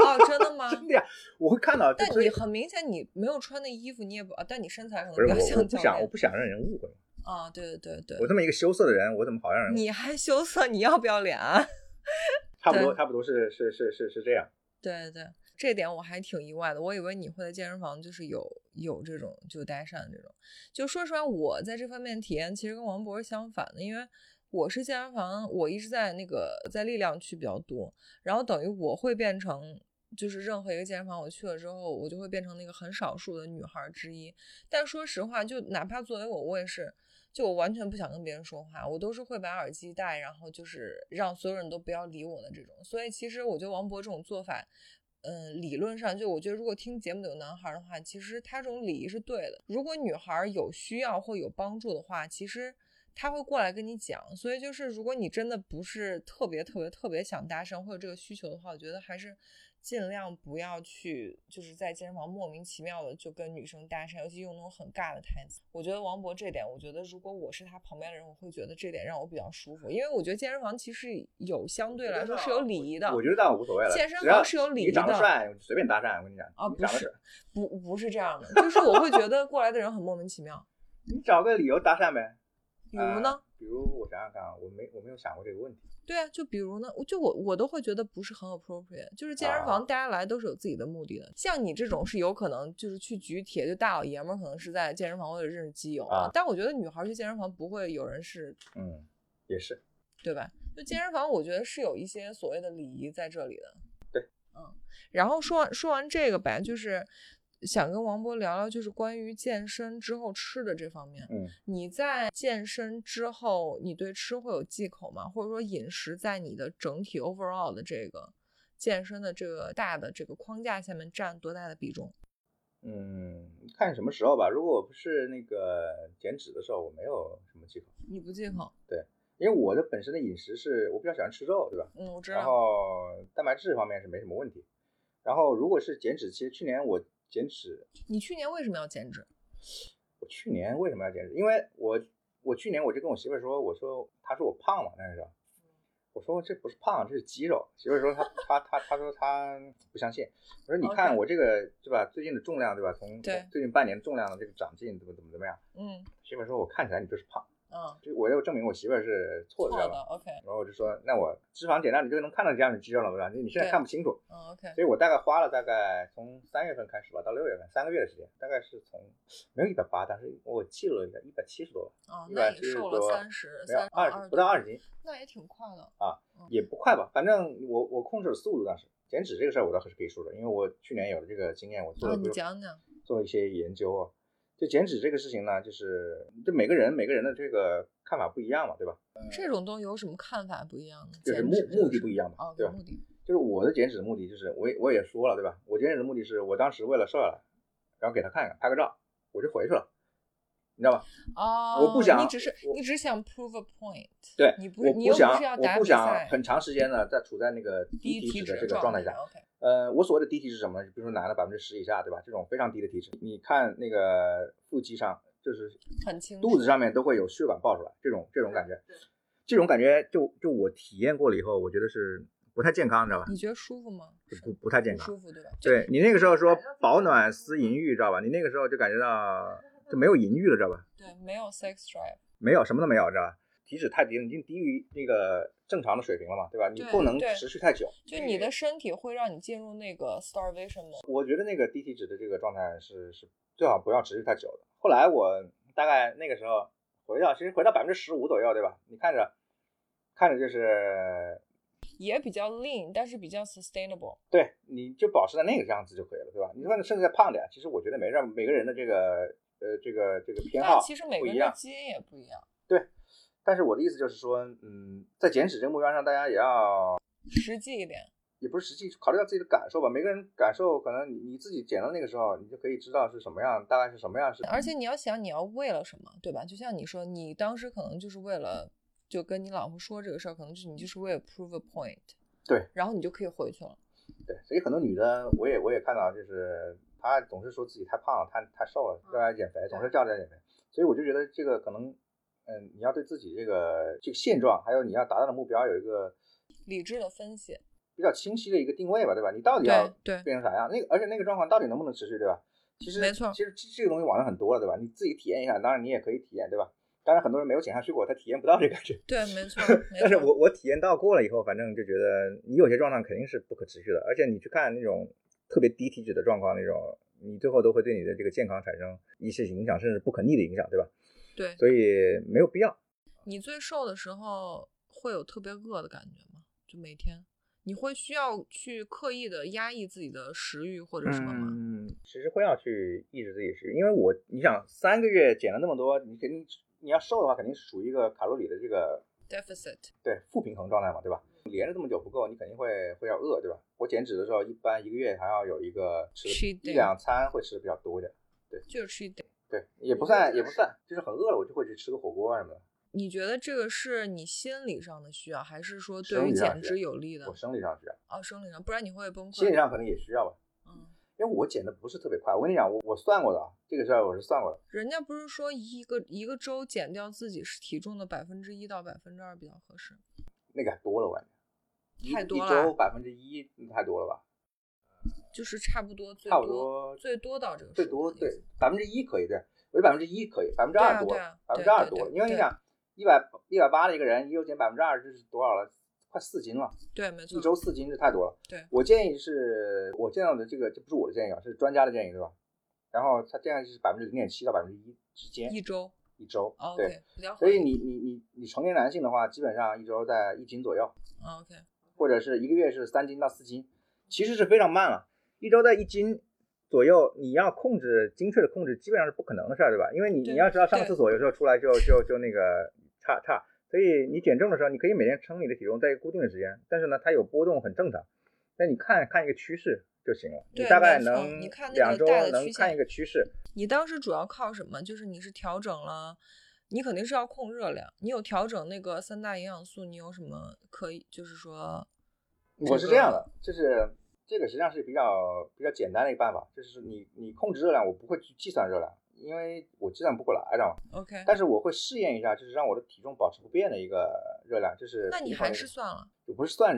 哦，真的吗？真的呀，我会看到。但你很明显，你没有穿那衣服，你也不，啊但你身材可能比较像我不想，我不想让人误会。啊，对对对对，我这么一个羞涩的人，我怎么好让人你还羞涩，你要不要脸啊？差不多差不多是是是是是这样。对对，这点我还挺意外的。我以为你会在健身房就是有有这种就搭讪这种。就说实话，我在这方面体验其实跟王博是相反的，因为我是健身房，我一直在那个在力量区比较多，然后等于我会变成。就是任何一个健身房我去了之后，我就会变成那个很少数的女孩之一。但说实话，就哪怕作为我，我也是，就我完全不想跟别人说话，我都是会把耳机戴，然后就是让所有人都不要理我的这种。所以其实我觉得王博这种做法，嗯，理论上就我觉得，如果听节目的有男孩的话，其实他这种礼仪是对的。如果女孩有需要或有帮助的话，其实他会过来跟你讲。所以就是，如果你真的不是特别特别特别想搭讪或者这个需求的话，我觉得还是尽量不要去，就是在健身房莫名其妙的就跟女生搭讪，尤其用那种很尬的台词。我觉得王博这点，我觉得如果我是他旁边的人，我会觉得这点让我比较舒服，因为我觉得健身房其实有相对来说是有礼仪的。我觉得倒无所谓了，健身房是有礼仪的。你长得帅，随便搭讪。我跟你讲啊，不是，不不是这样的，就是我会觉得过来的人很莫名其妙。你找个理由搭讪呗。比如呢？比如我想想看啊，我没我没有想过这个问题。对啊，就比如呢，就我我都会觉得不是很 appropriate。就是健身房大家来都是有自己的目的的，像你这种是有可能就是去举铁，就大老爷们儿可能是在健身房或者认识基友啊。但我觉得女孩去健身房不会有人是，嗯，也是，对吧？就健身房，我觉得是有一些所谓的礼仪在这里的。对，嗯。然后说完说完这个呗，就是。想跟王博聊聊，就是关于健身之后吃的这方面。嗯，你在健身之后，你对吃会有忌口吗？或者说饮食在你的整体 overall 的这个健身的这个大的这个框架下面占多大的比重？嗯，看什么时候吧。如果我不是那个减脂的时候，我没有什么忌口。你不忌口？对，因为我的本身的饮食是我比较喜欢吃肉，对吧？嗯，我知道。然后蛋白质方面是没什么问题。然后如果是减脂，其实去年我。减脂？你去年为什么要减脂？我去年为什么要减脂？因为我我去年我就跟我媳妇说，我说她说我胖嘛，那个时候，我说这不是胖，这是肌肉。媳妇说她她她她说她不相信。我说你看我这个对吧？最近的重量对吧？从最近半年重量的这个长进怎么怎么怎么样？嗯。媳妇说我看起来你就是胖。嗯，就我要证明我媳妇儿是错的，知道吧？OK。然后我就说，那我脂肪减量，你就能看到这样的肌肉了，对吧？你现在看不清楚。嗯，OK。所以我大概花了大概从三月份开始吧，到六月份三个月的时间，大概是从没有一百八，但是我记了一下，一百七十多吧。哦，那你瘦了三十，没有二十，不到二十斤。那也挺快的啊，也不快吧，反正我我控制了速度，当时减脂这个事儿我倒是可以说的，因为我去年有了这个经验，我做了你讲讲，做了一些研究啊。就减脂这个事情呢，就是就每个人每个人的这个看法不一样嘛，对吧？这种东西有什么看法不一样呢？就是目目的不一样嘛，对吧？目的就是我的减脂的目的就是，我也我也说了，对吧？我减脂的目的是我当时为了瘦下来，然后给他看看，拍个照，我就回去了，你知道吧？哦，我不想，你只是你只想 prove a point，对，你不，我不想，我不想很长时间呢在处在那个低体脂的这个状态下。呃，我所谓的低体脂是什么？比如说男的百分之十以下，对吧？这种非常低的体脂，你看那个腹肌上。就是很轻，肚子上面都会有血管爆出来，这种这种感觉，这种感觉就就我体验过了以后，我觉得是不太健康，你知道吧？你觉得舒服吗？不不太健康，舒服对吧？对你那个时候说保暖思淫欲，知道吧？你那个时候就感觉到就没有淫欲了，知道吧？对，没有 sex drive，没有什么都没有，知道吧？体脂太低了，已经低于那个正常的水平了嘛，对吧？你不能持续太久，就你的身体会让你进入那个 starvation mode。我觉得那个低体脂的这个状态是是最好不要持续太久的。后来我大概那个时候回到，其实回到百分之十五左右，对吧？你看着，看着就是也比较 lean，但是比较 sustainable。对，你就保持在那个样子就可以了，对吧？你说甚至再胖点，其实我觉得没事，每个人的这个呃这个这个偏好其实每个人的基因也不一样。对，但是我的意思就是说，嗯，在减脂这个目标上，大家也要实际一点。也不是实际考虑到自己的感受吧，每个人感受可能你你自己减到那个时候，你就可以知道是什么样，大概是什么样是。而且你要想你要为了什么，对吧？就像你说，你当时可能就是为了就跟你老婆说这个事儿，可能就是你就是为了 prove a point。对。然后你就可以回去了。对，所以很多女的我也我也看到，就是她总是说自己太胖了，太太瘦了，叫她减肥，总是叫她减肥。所以我就觉得这个可能，嗯，你要对自己这个这个现状，还有你要达到的目标有一个理智的分析。比较清晰的一个定位吧，对吧？你到底要对变成啥样？那个而且那个状况到底能不能持续，对吧？其实没错，其实这个东西网上很多了，对吧？你自己体验一下，当然你也可以体验，对吧？当然很多人没有减下去过，他体验不到这个感觉。对，没 错。但是我我体验到过了以后，反正就觉得你有些状态肯定是不可持续的，而且你去看那种特别低体脂的状况，那种你最后都会对你的这个健康产生一些影响，甚至不可逆的影响，对吧？对。所以没有必要。你最瘦的时候会有特别饿的感觉吗？就每天？你会需要去刻意的压抑自己的食欲或者什么吗？嗯，其实会要去抑制自己食欲，因为我你想三个月减了那么多，你肯定你要瘦的话，肯定是属于一个卡路里的这个 deficit，对负平衡状态嘛，对吧？连着这么久不够，你肯定会会要饿，对吧？我减脂的时候，一般一个月还要有一个吃一两餐会吃的比较多一点，对，就是吃一点，对，也不算也不算，就是很饿了，我就会去吃个火锅什么的。你觉得这个是你心理上的需要，还是说对于减脂有利的我？生理上需要，哦，生理上，不然你会崩溃。心理上可能也需要吧。嗯，因为我减的不是特别快，我跟你讲，我我算过的啊，这个事儿我是算过的。人家不是说一个一个周减掉自己是体重的百分之一到百分之二比较合适？那个还多了，我感觉一太多了一周百分之一太多了吧？就是差不多最差不多多最多到这个最多对百分之一可以对，我觉得百分之一可以，百分之二多百分之二多因为你想一百一百八的一个人，一周减百分之二，这是多少了？快四斤了，对，没错一。周四斤这太多了。对我建议是我见到的这个，这不是我的建议啊，是专家的建议，对吧？然后他这样是百分之零点七到百分之一之间，一周一周，哦对。所以你你你你成年男性的话，基本上一周在一斤左右，哦 OK，或者是一个月是三斤到四斤，其实是非常慢了。一周在一斤左右，你要控制精确的控制，基本上是不可能的事儿，对吧？因为你你要知道上个厕所有时候出来就就就那个差差，所以你减重的时候，你可以每天称你的体重在一个固定的时间，但是呢，它有波动很正常。那你看看一个趋势就行了，你大概能两周能看一个趋势。你当时主要靠什么？就是你是调整了，你肯定是要控热量，你有调整那个三大营养素，你有什么可以就是说，我是这样的，就是这个实际上是比较比较简单的一个办法，就是你你控制热量，我不会去计算热量，因为我计算不过来，知道吗？OK，但是我会试验一下，就是让我的体重保持不变的一个热量，就是那你还是算了，我不是算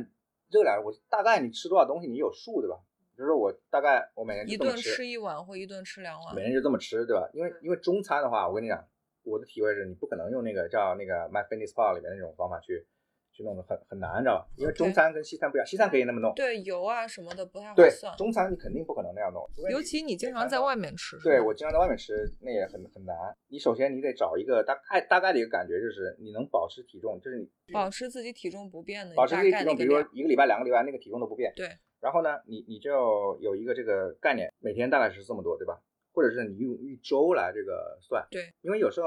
热量，我大概你吃多少东西你有数对吧？比如说我大概我每天一顿吃一碗或一顿吃两碗每。天就这么吃对吧？因为因为中餐的话，我跟你讲，我的体会是你不可能用那个叫那个 MyFitnessPal 里面那种方法去去弄的很很难，知道吧？因为中餐跟西餐不一样，西餐可以那么弄，对油啊什么的不太好对算，，中餐你肯定不可能那样弄，尤其你经常在外面吃。对我经常在外面吃，那也很很难。你首先你得找一个大概大概的一个感觉，就是你能保持体重，就是你保持自己体重不变的，保持自己体重，比如说。一个礼拜、两个礼拜那个体重都不变。对。然后呢，你你就有一个这个概念，每天大概是这么多，对吧？或者是你用一周来这个算。对。因为有时候，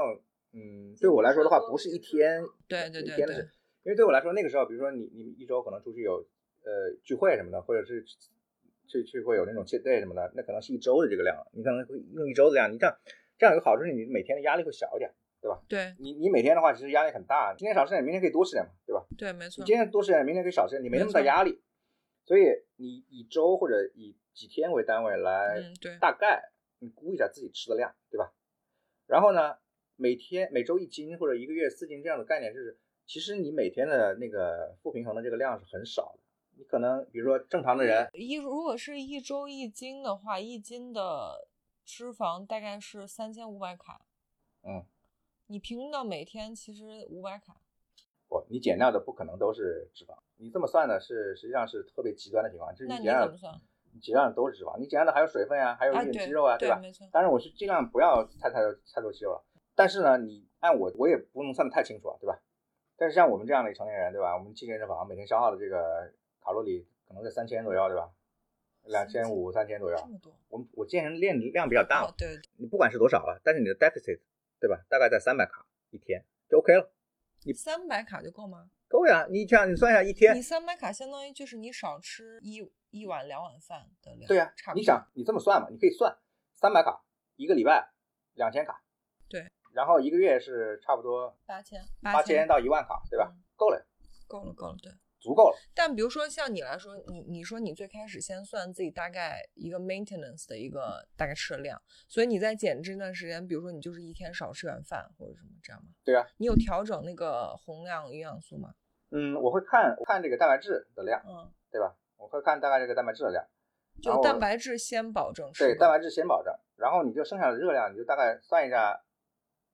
嗯，对我来说的话，不是一天，对对对对一天的事。因为对我来说，那个时候，比如说你你一周可能出去有呃聚会什么的，或者是去去会有那种 cheat day 什么的，那可能是一周的这个量，你可能会用一周的量。你这样这样有个好处是你每天的压力会小一点，对吧？对你你每天的话，其实压力很大，今天少吃点，明天可以多吃点嘛，对吧？对，没错你。今天多吃点，明天可以少吃点，你没那么大压力。所以你以周或者以几天为单位来嗯，对，大概你估一下自己吃的量，对吧？然后呢，每天每周一斤或者一个月四斤这样的概念，就是其实你每天的那个不平衡的这个量是很少的。你可能比如说正常的人，一如果是一周一斤的话，一斤的脂肪大概是三千五百卡。嗯，你平均到每天其实五百卡。不，你减掉的不可能都是脂肪。你这么算的是实际上是特别极端的情况，就是那你减掉你减掉的都是脂肪，你减掉的还有水分呀、还有一点肌肉啊，吧？对没错。当然我是尽量不要太太多太多肌肉了，但是呢，你按我我也不能算得太清楚啊，对吧？但是像我们这样的成年人，对吧？我们去健身房每天消耗的这个卡路里可能在三千左右，对吧？两千五、三千左右这。么多。我们我健身练量比较大嘛哦，，对，你不管是多少了，但是你的 deficit 对吧？大概在三百卡一天就 OK 了，你三百卡就够吗？够呀。你这样你算一下一天你，三百卡相当于就是你少吃一一碗两碗饭的量。对呀、差不多。你想你这么算嘛，你可以算三百卡一个礼拜两千卡，对，然后一个月是差不多八千，八千到一万卡，对吧？嗯够了，够了，够了，对。足够了。但比如说像你来说，你你说你最开始先算自己大概一个 maintenance 的一个大概吃的量，所以你在减脂这段时间，比如说你就是一天少吃碗饭或者什么这样吗？对啊，你有调整那个宏量营养素吗？嗯，我会看看这个蛋白质的量，嗯，对吧？我会看大概这个蛋白质的量，就蛋白质先保证对蛋白质先保证，然后你就剩下的热量，你就大概算一下，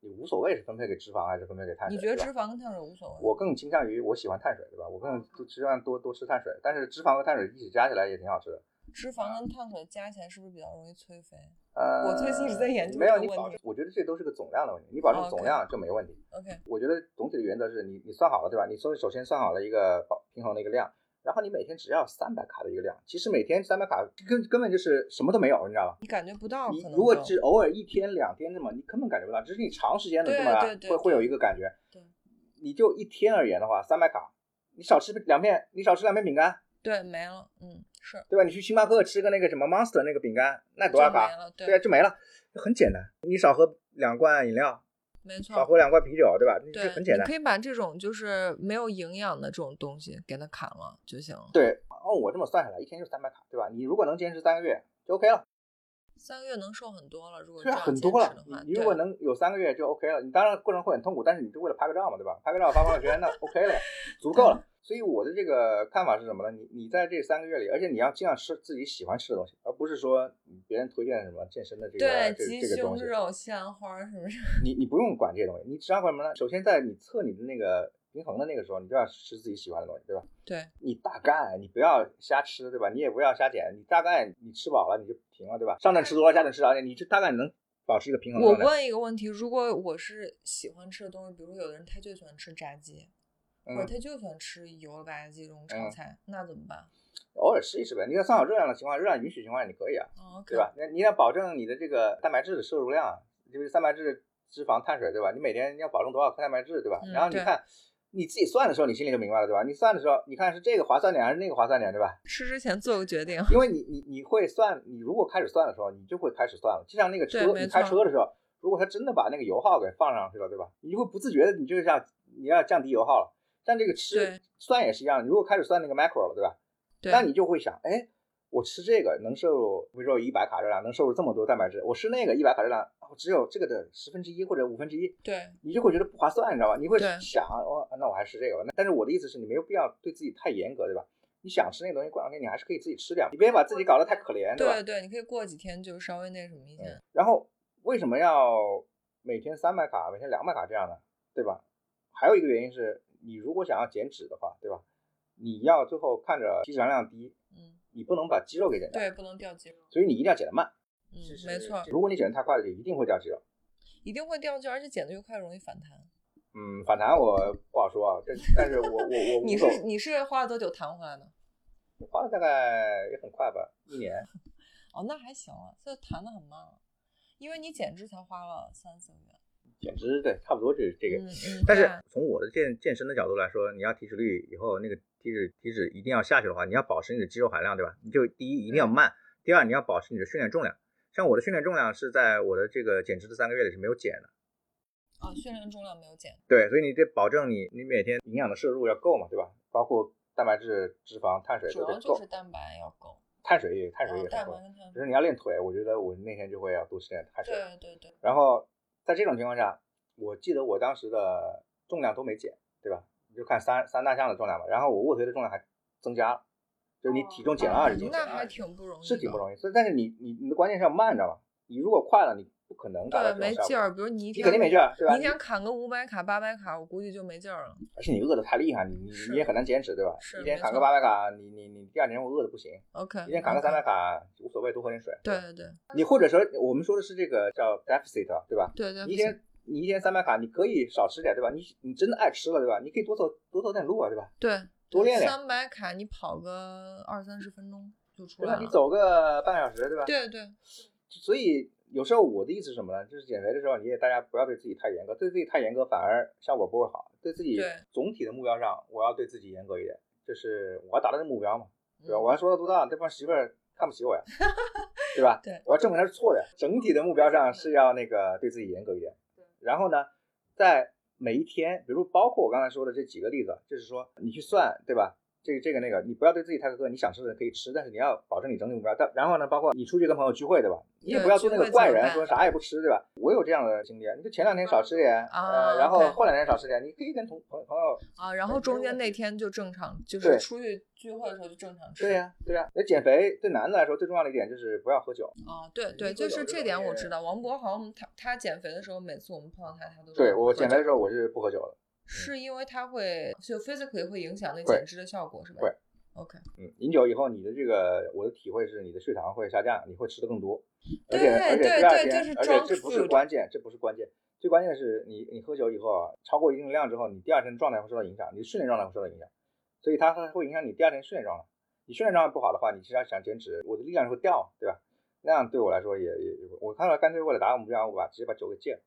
你无所谓是分配给脂肪还是分配给碳水。你觉得脂肪跟碳水无所谓？我更倾向于我喜欢碳水，对吧？我更希望多多吃碳水，但是脂肪和碳水一起加起来也挺好吃的。脂肪跟碳水加起来是不是比较容易催肥呃，我最近一直在研究没有你保证，我觉得这都是个总量的问题，你保证总量就没问题。？OK，我觉得总体的原则是你你算好了，对吧？你说首先算好了一个保平衡的一个量，然后你每天只要三百卡的一个量，其实每天三百卡根根本就是什么都没有，你知道吧？你感觉不到你如果只偶尔一天两天这么，你根本感觉不到，只是你长时间的这么会会有一个感觉。对你就一天而言的话，三百卡，你少吃两片，你少吃两片饼干，对没了，嗯是对吧？你去星巴克吃个那个什么 Monster 那个饼干，那多少卡？对对啊，就没了，很简单。你少喝两罐饮料，没错，少喝两罐啤酒，对吧？对，这很简单。你可以把这种就是没有营养的这种东西给它砍了就行了。对，哦，我这么算下来，一天就三百卡，对吧？你如果能坚持三个月，就 OK 了。三个月能瘦很多了，如果是啊，这样很多了。你如果能有三个月就 OK 了。你当然过程会很痛苦，但是你就为了拍个照嘛，对吧？拍个照发朋友圈，那 OK 了呀，足够了。所以我的这个看法是什么呢？你你在这三个月里，而且你要尽量吃自己喜欢吃的东西，而不是说别人推荐什么健身的这个对这鸡这个东西。胸肉、西兰花是不是？你你不用管这些东西，你只要管什么呢？首先在你测你的那个平衡的那个时候，你就要吃自己喜欢的东西，对吧？对，你大概你不要瞎吃，对吧？你也不要瞎减，你大概你吃饱了你就停了，对吧？上顿吃多了，下顿吃少点，你就大概能保持一个平衡我。问一个问题：如果我是喜欢吃的东西，比如说有的人他就喜欢吃炸鸡，或者嗯，他就喜欢吃油了吧唧这种炒嗯菜，那怎么办？偶尔吃一吃呗。你要算好热量的情况，热量允许情况下你可以啊，对吧？那你要保证你的这个蛋白质的摄入量，就是蛋白质、脂肪、碳水，对吧？你每天要保证多少克蛋白质，对吧？嗯然后你看你自己算的时候，你心里就明白了，对吧？你算的时候，你看是这个划算点还是那个划算点，对吧？吃之前做个决定。因为你你你会算，你如果开始算的时候，你就会开始算了。就像那个车，你开车的时候，如果他真的把那个油耗给放上去了，对吧？你就会不自觉的，你就是要你要降低油耗了。像这个吃算也是一样，你如果开始算那个 macro 了，对吧？对，那你就会想，哎，我吃这个能摄入，比如说一百卡热量，能摄入这么多蛋白质，我吃那个一百卡热量，我只有这个的十分之一或者五分之一，对你就会觉得不划算，你知道吧？你会想，哦，那我还吃这个吧。那但是我的意思是你没有必要对自己太严格，对吧？你想吃那个东西，过两天你还是可以自己吃掉，你别把自己搞得太可怜，吧？对对，你可以过几天就稍微那什么一下。嗯。然后为什么要每天三百卡，每天两百卡这样呢？对吧？还有一个原因是你如果想要减脂的话，对吧？你要最后看着体脂含量低，嗯，你不能把肌肉给减掉，对，不能掉肌肉。所以你一定要减得慢。嗯，没错，如果你减得太快了，就一定会掉肌肉。一定会掉肌肉，而且减的越快容易反弹。嗯，反弹我不好说啊，但但是我我我 你是你是花了多久弹回来的？花了大概也很快吧，一年。哦，那还行啊，这弹的很慢了，因为你减脂才花了三四个月。减脂对，差不多就是这个。嗯嗯，但是从我的健健身的角度来说，你要体脂率以后那个体脂体脂一定要下去的话，你要保持你的肌肉含量，对吧？你就第一一定要慢，第二你要保持你的训练重量。像我的训练重量是在我的这个减脂的三个月里是没有减的，啊，训练重量没有减。对，所以你得保证你你每天营养的摄入要够嘛，对吧？包括蛋白质、脂肪、碳水主要都得够，就是蛋白要够，碳水也碳水也很够。白跟碳水。就是你要练腿，我觉得我那天就会要多吃点碳水。对对对，然后在这种情况下，我记得我当时的重量都没减，对吧？你就看三三大项的重量吧，然后我卧推的重量还增加了，就是你体重减了二十斤，哦那还挺不容易，是挺不容易。所以，但是你你你的关键是要慢，知道吧？你如果快了，你不可能达到对。没劲儿。比如你一你天肯定没劲儿，对吧？你一天砍个五百卡、八百卡，我估计就没劲儿了。而且你饿的太厉害，你你你也很难坚持，对吧？是一天砍个八百卡，你你你第二天我饿的不行。OK，一天砍个三百卡无所谓，多喝点水。对对对你或者说我们说的是这个叫 deficit，啊对吧？对对，你一天你一天三百卡，你可以少吃点，对吧？你你真的爱吃了，对吧？你可以多走多走点路啊，对吧？对多练练三百卡，你跑个二三十分钟就出？来了。你走个半个小时，对吧？对对所以有时候我的意思是什么呢？就是减肥的时候，你也大家不要对自己太严格，对自己太严格反而效果不会好。对自己总体的目标上，我要对自己严格一点，就是我要达到这个目标嘛，对吧？嗯我要说到做到，这帮媳妇儿看不起我呀，对吧？对我要证明他是错的。整体的目标上是要那个对自己严格一点。然后呢，在每一天，比如包括我刚才说的这几个例子，就是说你去算，对吧？这个这个那个，你不要对自己太苛刻，你想吃的可以吃，但是你要保证你整体目标。但然后呢，包括你出去跟朋友聚会，对吧？你也不要做那个怪人，说啥也不吃，对吧？我有这样的经历，你就前两天少吃点，啊呃，然后后两天少吃点，你可以跟同朋朋友，啊，然后中间那天就正常，就是出去聚会的时候就正常吃。对呀、对呀、那减肥对男的来说最重要的一点就是不要喝酒。啊，对对，就是这点我知道。王博好像他他减肥的时候，每次我们碰到他，他都对我减肥的时候我是不喝酒的。是因为它会就 physically 会影响那会减脂的效果，是吧？会。OK，嗯，饮酒以后，你的这个我的体会是，你的血糖会下降，你会吃的更多，而对且而且对第二天，对就是而且这不是关键，这不是关键，最关键的是你你喝酒以后啊，超过一定量之后，你第二天状态会受到影响，你的训练状态会受到影响，所以它会会影响你第二天训练状态。你训练状态不好的话，你其实要想减脂，我的力量就会掉，对吧？那样对我来说也也，我看到干脆为了达到目标，我把直接把酒给戒了。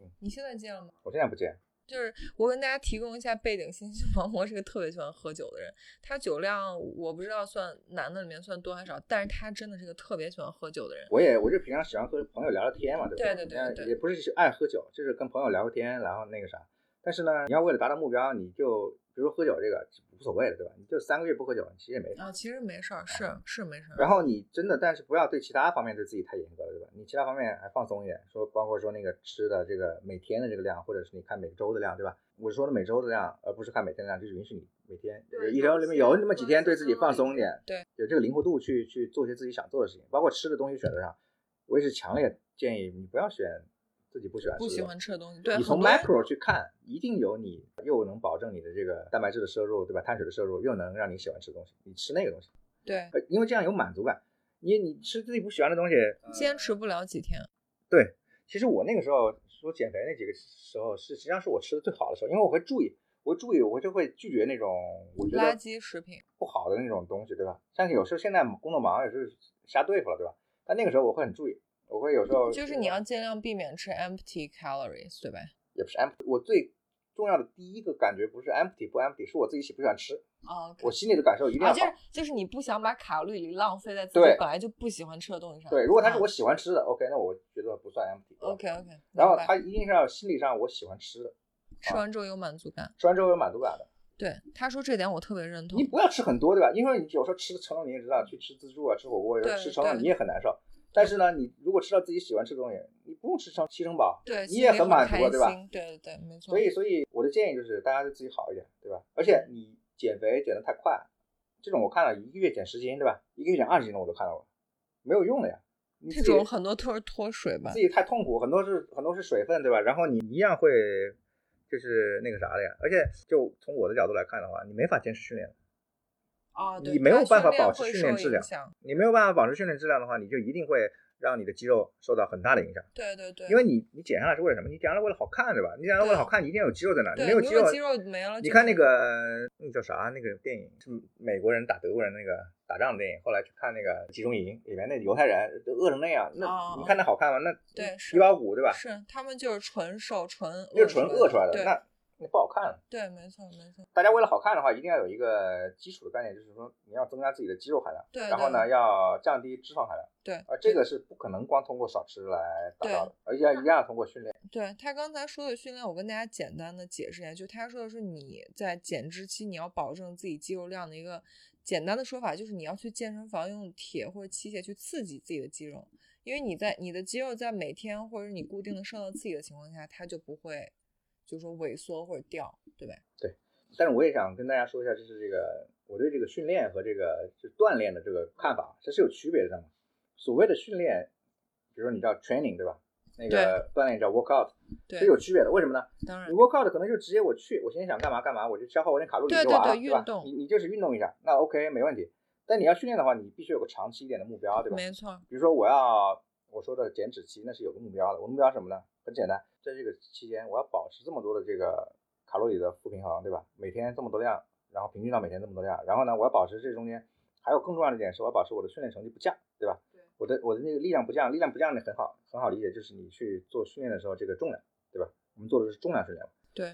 嗯你现在戒了吗？我现在不戒，就是我跟大家提供一下背景信息，王博是个特别喜欢喝酒的人，他酒量我不知道算男的里面算多还是少，但是他真的是个特别喜欢喝酒的人。我也我就平常喜欢和朋友聊聊天嘛，对吧？对对对对也不是爱喝酒，就是跟朋友聊个天，然后那个啥。但是呢，你要为了达到目标，你就比如喝酒这个无所谓的，对吧？你就三个月不喝酒，其实也没事啊，其实没事儿，是是没事儿。然后你真的，但是不要对其他方面对自己太严格了，对吧？你其他方面还放松一点，说包括说那个吃的这个每天的这个量，或者是你看每周的量，对吧？我说的每周的量，而不是看每天的量，就是允许你每天一周里面有那么几天对自己放松一点，对，有这个灵活度去去做些自己想做的事情，包括吃的东西选择上，我也是强烈建议你不要选。自己不喜欢不喜欢吃的东西，对，你从 macro 去看，一定有你又能保证你的这个蛋白质的摄入，对吧？碳水的摄入又能让你喜欢吃的东西，你吃那个东西，对，因为这样有满足感。你你吃自己不喜欢的东西，坚持不了几天。对，其实我那个时候说减肥那几个时候是实际上是我吃的最好的时候，因为我会注意，我会注意，我就会拒绝那种我觉得垃圾食品不好的那种东西，对吧？像有时候现在工作忙也是瞎对付了，对吧？但那个时候我会很注意。我会有时候就是你要尽量避免吃 empty calories，对吧？也不是 empty，我最重要的第一个感觉不是 empty 不 empty，是我自己喜不喜欢吃。哦，我心里的感受一定要好。就是就是你不想把卡路里浪费在自己本来就不喜欢吃的东西上。对，如果它是我喜欢吃的，OK，那我觉得不算 empty。OK OK。然后它一定是要心理上我喜欢吃的，吃完之后有满足感。吃完之后有满足感的。对，他说这点我特别认同。你不要吃很多，对吧？因为你有时候吃撑了，你也知道，去吃自助啊，吃火锅，吃撑了你也很难受。但是呢，你如果吃到自己喜欢吃的东西，你不用吃成七成饱，对，你也很满足，对吧？对对对，没错。所以，所以我的建议就是大家对自己好一点，对吧？而且你减肥减得太快，这种我看了一个月减十斤，对吧？一个月减二十斤的我都看到过，没有用的呀。这种很多都是脱水吧？自己太痛苦，很多是很多是水分，对吧？然后你一样会就是那个啥的呀。而且就从我的角度来看的话，你没法坚持训练。哦，你没有办法保持训练质量，你没有办法保持训练质量的话，你就一定会让你的肌肉受到很大的影响。对对对，因为你你减下来是为了什么？你减下来为了好看，对吧？你减下来为了好看，你一定要有肌肉在那？你没有肌肉，肌肉没了。你看那个那叫啥？那个电影是美国人打德国人那个打仗的电影，后来去看那个集中营里面那犹太人都饿成那样，那你看那好看吗？那对皮包骨对吧？是他们就是纯瘦纯，就是纯饿出来的那。那不好看。对，没错，没错。大家为了好看的话，一定要有一个基础的概念，就是说你要增加自己的肌肉含量，对。然后呢，要降低脂肪含量，对。而这个是不可能光通过少吃来达到的，而且要一定要通过训练。对他刚才说的训练，我跟大家简单的解释一下，就他说的是你在减脂期你要保证自己肌肉量的一个简单的说法，就是你要去健身房用铁或者器械去刺激自己的肌肉，因为你在你的肌肉在每天或者你固定的受到刺激的情况下，它就不会。就是说萎缩或者掉，对吧？对，但是我也想跟大家说一下，就是这个我对这个训练和这个就锻炼的这个看法，这是有区别的嘛。所谓的训练，比如说你叫 training，对吧？那个锻炼叫 workout，是有区别的。为什么呢？当然，你 workout 可能就直接我去，我现在想干嘛干嘛，我就消耗我点卡路里就完了，对吧？你你就是运动一下，那 OK 没问题。但你要训练的话，你必须有个长期一点的目标，对吧？没错。比如说我要我说的减脂期，那是有个目标的。我目标什么呢？很简单。在这个期间，我要保持这么多的这个卡路里的负平衡，对吧？每天这么多量，然后平均到每天这么多量，然后呢，我要保持这中间还有更重要的一点是，我要保持我的训练成绩不降，对吧？对，我的我的那个力量不降，力量不降的很好，很好理解，就是你去做训练的时候这个重量，对吧？我们做的是重量训练对，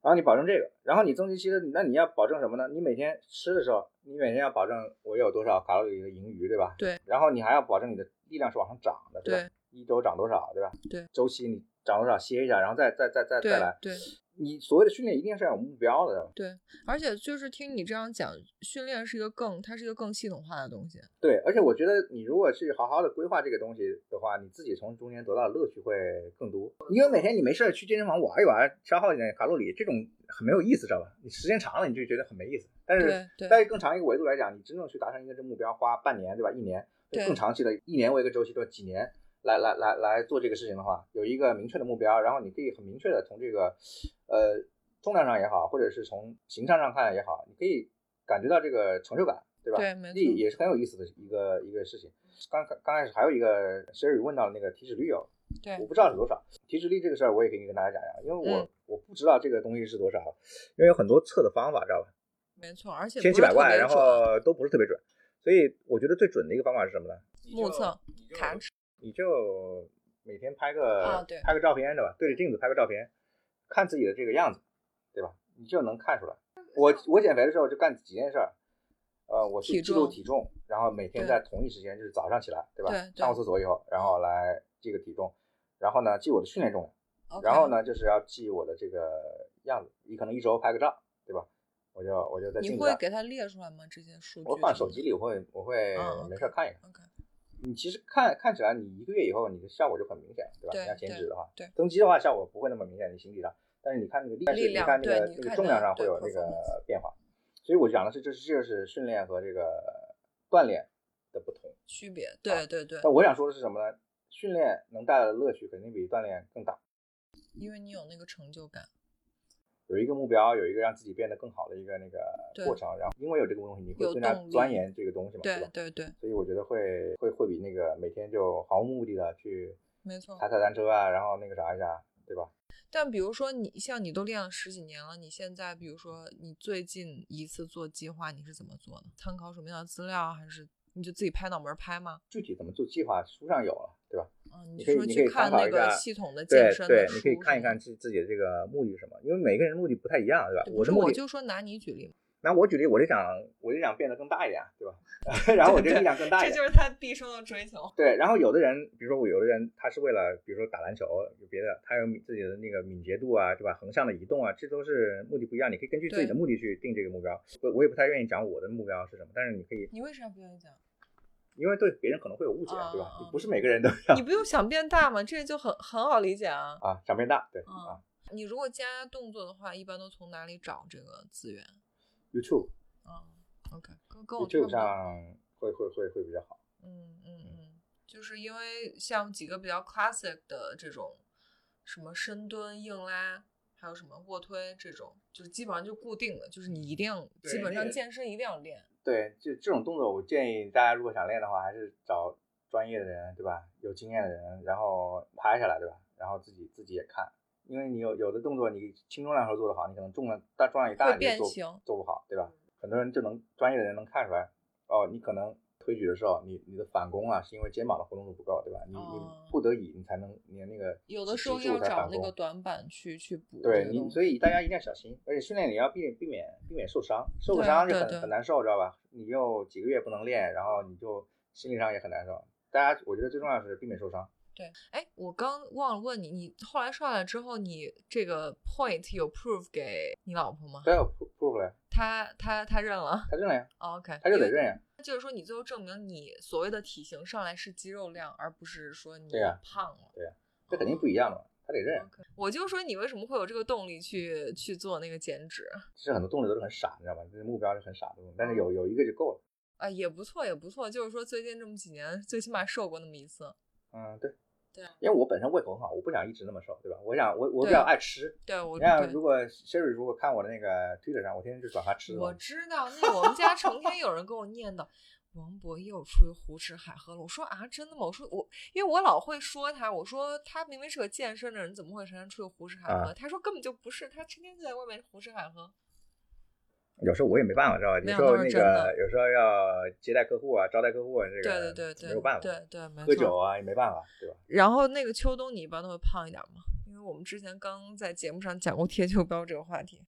然后你保证这个，然后你增肌期的，那你要保证什么呢？你每天吃的时候，你每天要保证我有多少卡路里的盈余，对吧？对，然后你还要保证你的力量是往上涨的，对吧？一周涨多少，对吧？对，周期你。涨多少歇一下，然后再再再再再来。对，你所谓的训练一定是要有目标的。对，而且就是听你这样讲，训练是一个更，它是一个更系统化的东西。对，而且我觉得你如果去好好的规划这个东西的话，你自己从中间得到的乐趣会更多。因为每天你没事去健身房玩一玩，消耗一点卡路里，这种很没有意思，知道吧？你时间长了你就觉得很没意思。但是在更长一个维度来讲，你真正去达成一个这目标，花半年对吧？一年，更长期的，一年为一个周期，对吧？几年？来来来来做这个事情的话，有一个明确的目标，然后你可以很明确的从这个，呃，重量上也好，或者是从形象上看也好，你可以感觉到这个成就感，对吧？对，也是很有意思的一个一个事情。刚刚开始还有一个 Siri 问到那个体脂率哦，对，我不知道是多少。体脂率这个事儿我也可以跟大家讲讲，因为我我不知道这个东西是多少，因为有很多测的方法，知道吧？没错，而且千奇百怪，然后都不是特别准，所以我觉得最准的一个方法是什么呢？目测卡尺。你就每天拍个啊，对，拍个照片，对吧？对着镜子拍个照片，看自己的这个样子，对吧？你就能看出来。我我减肥的时候就干几件事儿，呃，我去记录体重，然后每天在同一时间就是早上起来，对吧？上过厕所以后，然后来记个体重，然后呢记我的训练重量，然后呢就是要记我的这个样子，你可能一周拍个照，对吧？我就我就在你会给他列出来吗？这些数据？我放手机里，我会我会没事看一看。你其实看看起来，你一个月以后你的效果就很明显，对吧？你要减脂的话，对增肌的话效果不会那么明显，你形体上。但是你看那个力量，你看那个那个重量上会有那个变化。所以我讲的是，这是这是训练和这个锻炼的不同区别。对对对。那我想说的是什么呢？训练能带来的乐趣肯定比锻炼更大，因为你有那个成就感。有一个目标，有一个让自己变得更好的一个那个过程，然后因为有这个东西，你会更加钻研这个东西嘛，对吧？对对。所以我觉得会会会比那个每天就毫无目的的去，没错，踩踩单车啊，然后那个啥一下，对吧？但比如说你像你都练了十几年了，你现在比如说你最近一次做计划，你是怎么做的？参考什么样的资料，还是你就自己拍脑门拍吗？具体怎么做计划，书上有了，对吧？你可以，你可以看那个系统的健身对对，你可以看一看自自己的这个目的是什么，因为每个人目的不太一样，对吧？我的目的，我就说拿你举例嘛。那我举例，我就想，我就想变得更大一点，对吧？然后我就力量更大一点，这就是他毕生的追求。对，然后有的人，比如说我有的人，他是为了，比如说打篮球，有别的，他有自己的那个敏捷度啊，是吧？横向的移动啊，这都是目的不一样。你可以根据自己的目的去定这个目标。我我也不太愿意讲我的目标是什么，但是你可以。你为啥不愿意讲？因为对别人可能会有误解，对吧？不是每个人都要。你不用想变大吗？这就很很好理解啊。啊，想变大，对啊。你如果加动作的话，一般都从哪里找这个资源？YouTube。啊，OK，跟跟我 YouTube 上会会会会比较好。嗯嗯嗯，就是因为像几个比较 classic 的这种，什么深蹲、硬拉，还有什么卧推这种，就是基本上就固定的，就是你一定基本上健身一定要练。对，就这种动作，我建议大家如果想练的话，还是找专业的人，对吧？有经验的人，然后拍下来，对吧？然后自己自己也看，因为你有有的动作，你轻重量时候做得好，你可能重量大重量一大你就做做不好，对吧？很多人就能专业的人能看出来，哦，你可能。推举的时候，你你的反弓啊，是因为肩膀的活动度不够，对吧？你你不得已你才能你那个有的时候要找那个短板去去补。对你，所以大家一定要小心，而且训练你要避避免避免受伤，受个伤就很很难受，知道吧？你又几个月不能练，然后你就心理上也很难受。大家，我觉得最重要是避免受伤。对，哎，我刚忘了问你，你后来上来之后，你这个 point 有 prove 给你老婆吗？对，prove 了。他他他认了。他认了呀。OK。他就得认呀。就是说，你最后证明你所谓的体型上来是肌肉量，而不是说你胖了。对呀。这肯定不一样的嘛，他得认。我就说你为什么会有这个动力去去做那个减脂？其实很多动力都是很傻，你知道吧？这目标是很傻的，但是有有一个就够了。啊，也不错，也不错。就是说，最近这么几年，最起码瘦过那么一次。嗯，对。对，因为我本身胃口很好，我不想一直那么瘦，对吧？我想我我比较爱吃。对，我。你看，如果 Sherry 如果看我的那个 Twitter 上，我天天就转发吃的。我知道，那我们家成天有人跟我念叨，王博又出去胡吃海喝了。我说啊，真的吗？我说我，因为我老会说他，我说他明明是个健身的人，怎么会成天出去胡吃海喝？他说根本就不是，他成天就在外面胡吃海喝。有时候我也没办法，知道吧？有时候那个有时候要接待客户啊，招待客户啊，这个对对对，没有办法，对对，没。喝酒啊也没办法，对吧？然后那个秋冬你一般都会胖一点吗？因为我们之前刚在节目上讲过贴秋膘这个话题。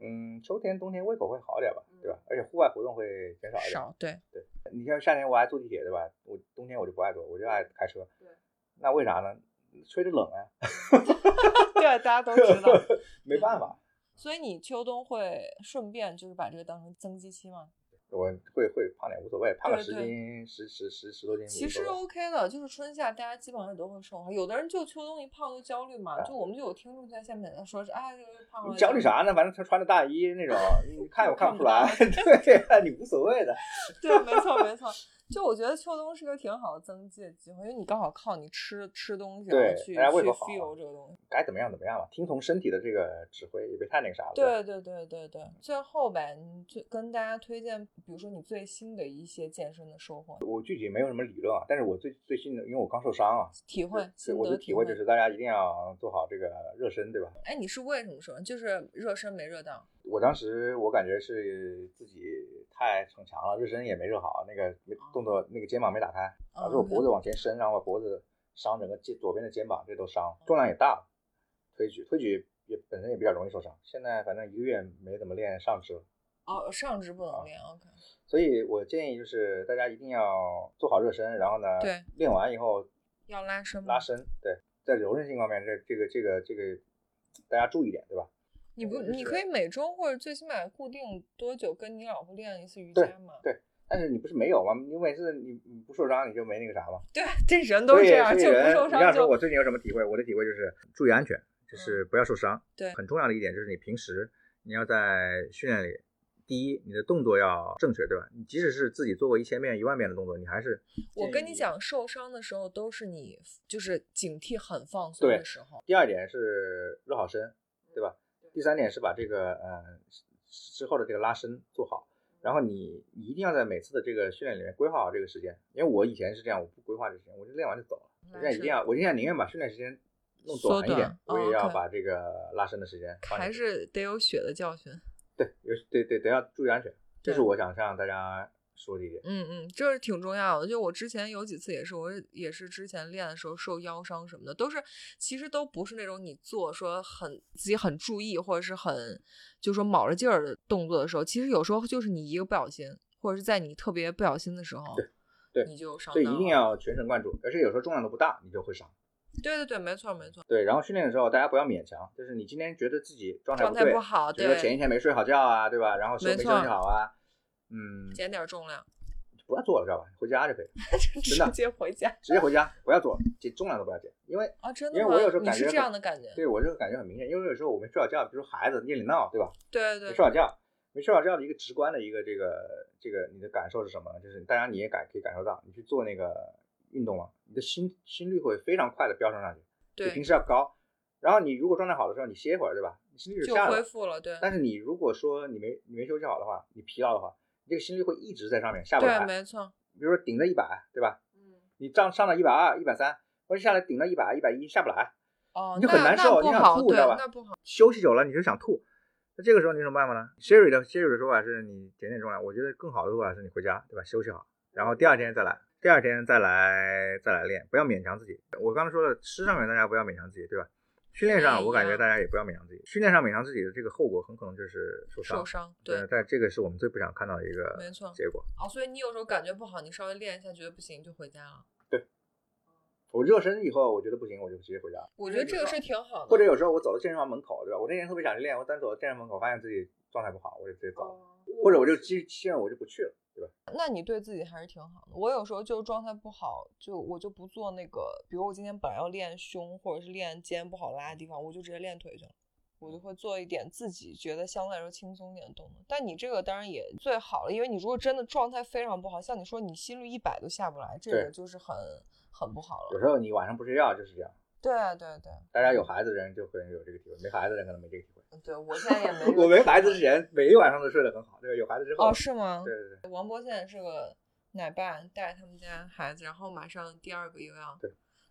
嗯，秋天冬天胃口会好点吧，对吧？而且户外活动会减少一点。少对对。你像夏天我爱坐地铁，对吧？我冬天我就不爱坐，我就爱开车。对。那为啥呢？吹着冷啊。对，大家都知道。没办法。所以你秋冬会顺便就是把这个当成增肌期吗？我会会胖点无所谓，胖个十斤十十十十多斤其实 OK 的，就是春夏大家基本上都会瘦。有的人就秋冬一胖就焦虑嘛，就我们就有听众在下面说是哎胖了。焦虑啥呢？反正他穿着大衣那种，你看也看不出来。对，你无所谓的。对，没错没错。就我觉得秋冬是个挺好的增肌的机会，因为你刚好靠你吃吃东西对，去去 feel 这个东西。该怎么样怎么样吧，听从身体的这个指挥，也别太那个啥了。对对对对对。最后呗，你最跟大家推荐，比如说你最新的一些健身的收获。我具体没有什么理论啊，但是我最最新的，因为我刚受伤啊，体会，我的体会就是大家一定要做好这个热身，对吧？哎，你是为什么说？就是热身没热到。我当时我感觉是自己太逞强了，热身也没热好，那个动作那个肩膀没打开，导致我脖子往前伸，然后把脖子伤整个肩左边的肩膀这都伤，重量也大了，推举推举也本身也比较容易受伤。现在反正一个月没怎么练上肢了。哦，上肢不能练，OK。所以我建议就是大家一定要做好热身，然后呢，对，练完以后要拉伸，拉伸，对，在柔韧性方面，这这个这个这个大家注意点，对吧？你不，你可以每周或者最起码固定多久跟你老婆练一次瑜伽嘛？对，但是你不是没有吗？你每次你你不受伤你就没那个啥吗？对，这人都是这样，就不受伤。你要说我最近有什么体会？我的体会就是注意安全，就是不要受伤。对，很重要的一点就是你平时你要在训练里。第一，你的动作要正确，对吧？你即使是自己做过一千遍、一万遍的动作，你还是……我跟你讲，受伤的时候都是你就是警惕很放松的时候。第二点是热好身，对吧？第三点是把这个呃之后的这个拉伸做好。然后你你一定要在每次的这个训练里面规划好这个时间，因为我以前是这样，我不规划这时间，我就练完就走了。现在一定要，我现在宁愿把训练时间弄短一点，我也要把这个拉伸的时间。还是得有血的教训。对，有对对得要注意安全，这是我想向大家说这一点。嗯嗯，这是挺重要的。就我之前有几次也是，我也是之前练的时候受腰伤什么的，都是其实都不是那种你做说很自己很注意或者是很就说卯着劲儿的动作的时候，其实有时候就是你一个不小心，或者是在你特别不小心的时候，对对，你就伤。所以一定要全神贯注，而且有时候重量都不大，你就会伤。对对对，没错没错。对，然后训练的时候大家不要勉强，就是你今天觉得自己状态不好，比如说前一天没睡好觉啊，对吧？然后休没休息好啊，嗯，减点重量，不要做了，知道吧？回家就可以，真的直接回家，直接回家，不要做了，减重量都不要减，因为啊真的因为我有时候感觉这样的感觉，对我这个感觉很明显，因为有时候我没睡好觉，比如孩子夜里闹，对吧？对对，没睡好觉，没睡好觉的一个直观的一个这个这个你的感受是什么呢？就是大家你也感可以感受到，你去做那个运动啊，你的心心率会非常快的飙升上去。比平时要高，然后你如果状态好的时候，你歇一会儿，对吧？你心率就下恢复了，对。但是你如果说你没你没休息好的话，你疲劳的话，你这个心率会一直在上面下不来。对，没错。比如说顶着一百，对吧？嗯。你上上到一百二、一百三，或者下来顶到一百、一百一，下不来。哦。你就很难受，你想吐，知道吧？休息久了你就想吐，那这个时候你有什么办法呢？Siri 的 Siri 的说法是你减减重量，我觉得更好的做法是你回家，对吧？休息好，然后第二天再来。第二天再来再来练，不要勉强自己。我刚才说的，吃上面大家不要勉强自己，对吧？训练上我感觉大家也不要勉强自己。训练上勉强自己的这个后果很可能就是受伤。受伤，对。但这个是我们最不想看到的一个没错结果。哦，所以你有时候感觉不好，你稍微练一下觉得不行就回家了。对。我热身以后我觉得不行，我就直接回家。我觉得这个是挺好的。或者有时候我走到健身房门口，对吧？我那天特别想去练，我但走到健身房门口发现自己状态不好，我就直接走了。或者我就基基本我就不去了。那你对自己还是挺好的。我有时候就状态不好，就我就不做那个，比如我今天本来要练胸或者是练肩不好拉的地方，我就直接练腿去了。我就会做一点自己觉得相对来说轻松一点的动作。但你这个当然也最好了，因为你如果真的状态非常不好，像你说你心率一百都下不来，这个就是很很不好了。有时候你晚上不睡觉就是这样。对对对，大家有孩子的人就会有这个体会，没孩子的人可能没这个体会。对我现在也没。我没孩子之前，每一晚上都睡得很好。对，有孩子之后。哦，是吗？对对对。王博现在是个奶爸，带他们家孩子，然后马上第二个又要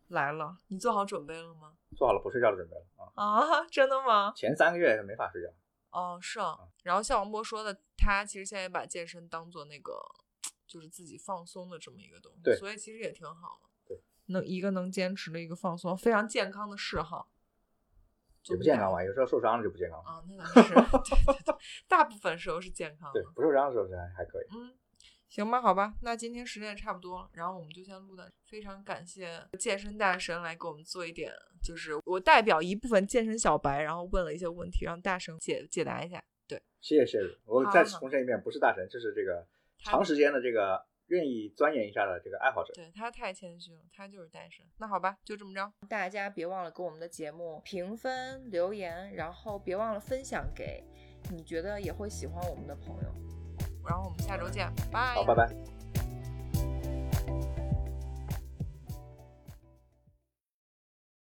来了。你做好准备了吗？做好了不睡觉的准备了啊！啊，真的吗？前三个月是没法睡觉。哦，是啊。然后像王博说的，他其实现在也把健身当做那个，就是自己放松的这么一个东西。对。所以其实也挺好的。能一个能坚持的一个放松，非常健康的嗜好，也不健康吧？有时候受伤了就不健康啊。那倒是，对对对，大部分时候是健康的。对，不受伤的时候是还还可以。嗯，行吧，好吧，那今天时间也差不多了，然后我们就先录到。非常感谢健身大神来给我们做一点，就是我代表一部分健身小白，然后问了一些问题，让大神解解答一下。对，谢谢谢谢。我再重申一遍，不是大神，就是这个长时间的这个。愿意钻研一下的这个爱好者，对他太谦虚了，他就是单身。那好吧，就这么着。大家别忘了给我们的节目评分、留言，然后别忘了分享给你觉得也会喜欢我们的朋友。然后我们下周见，拜。好，拜拜。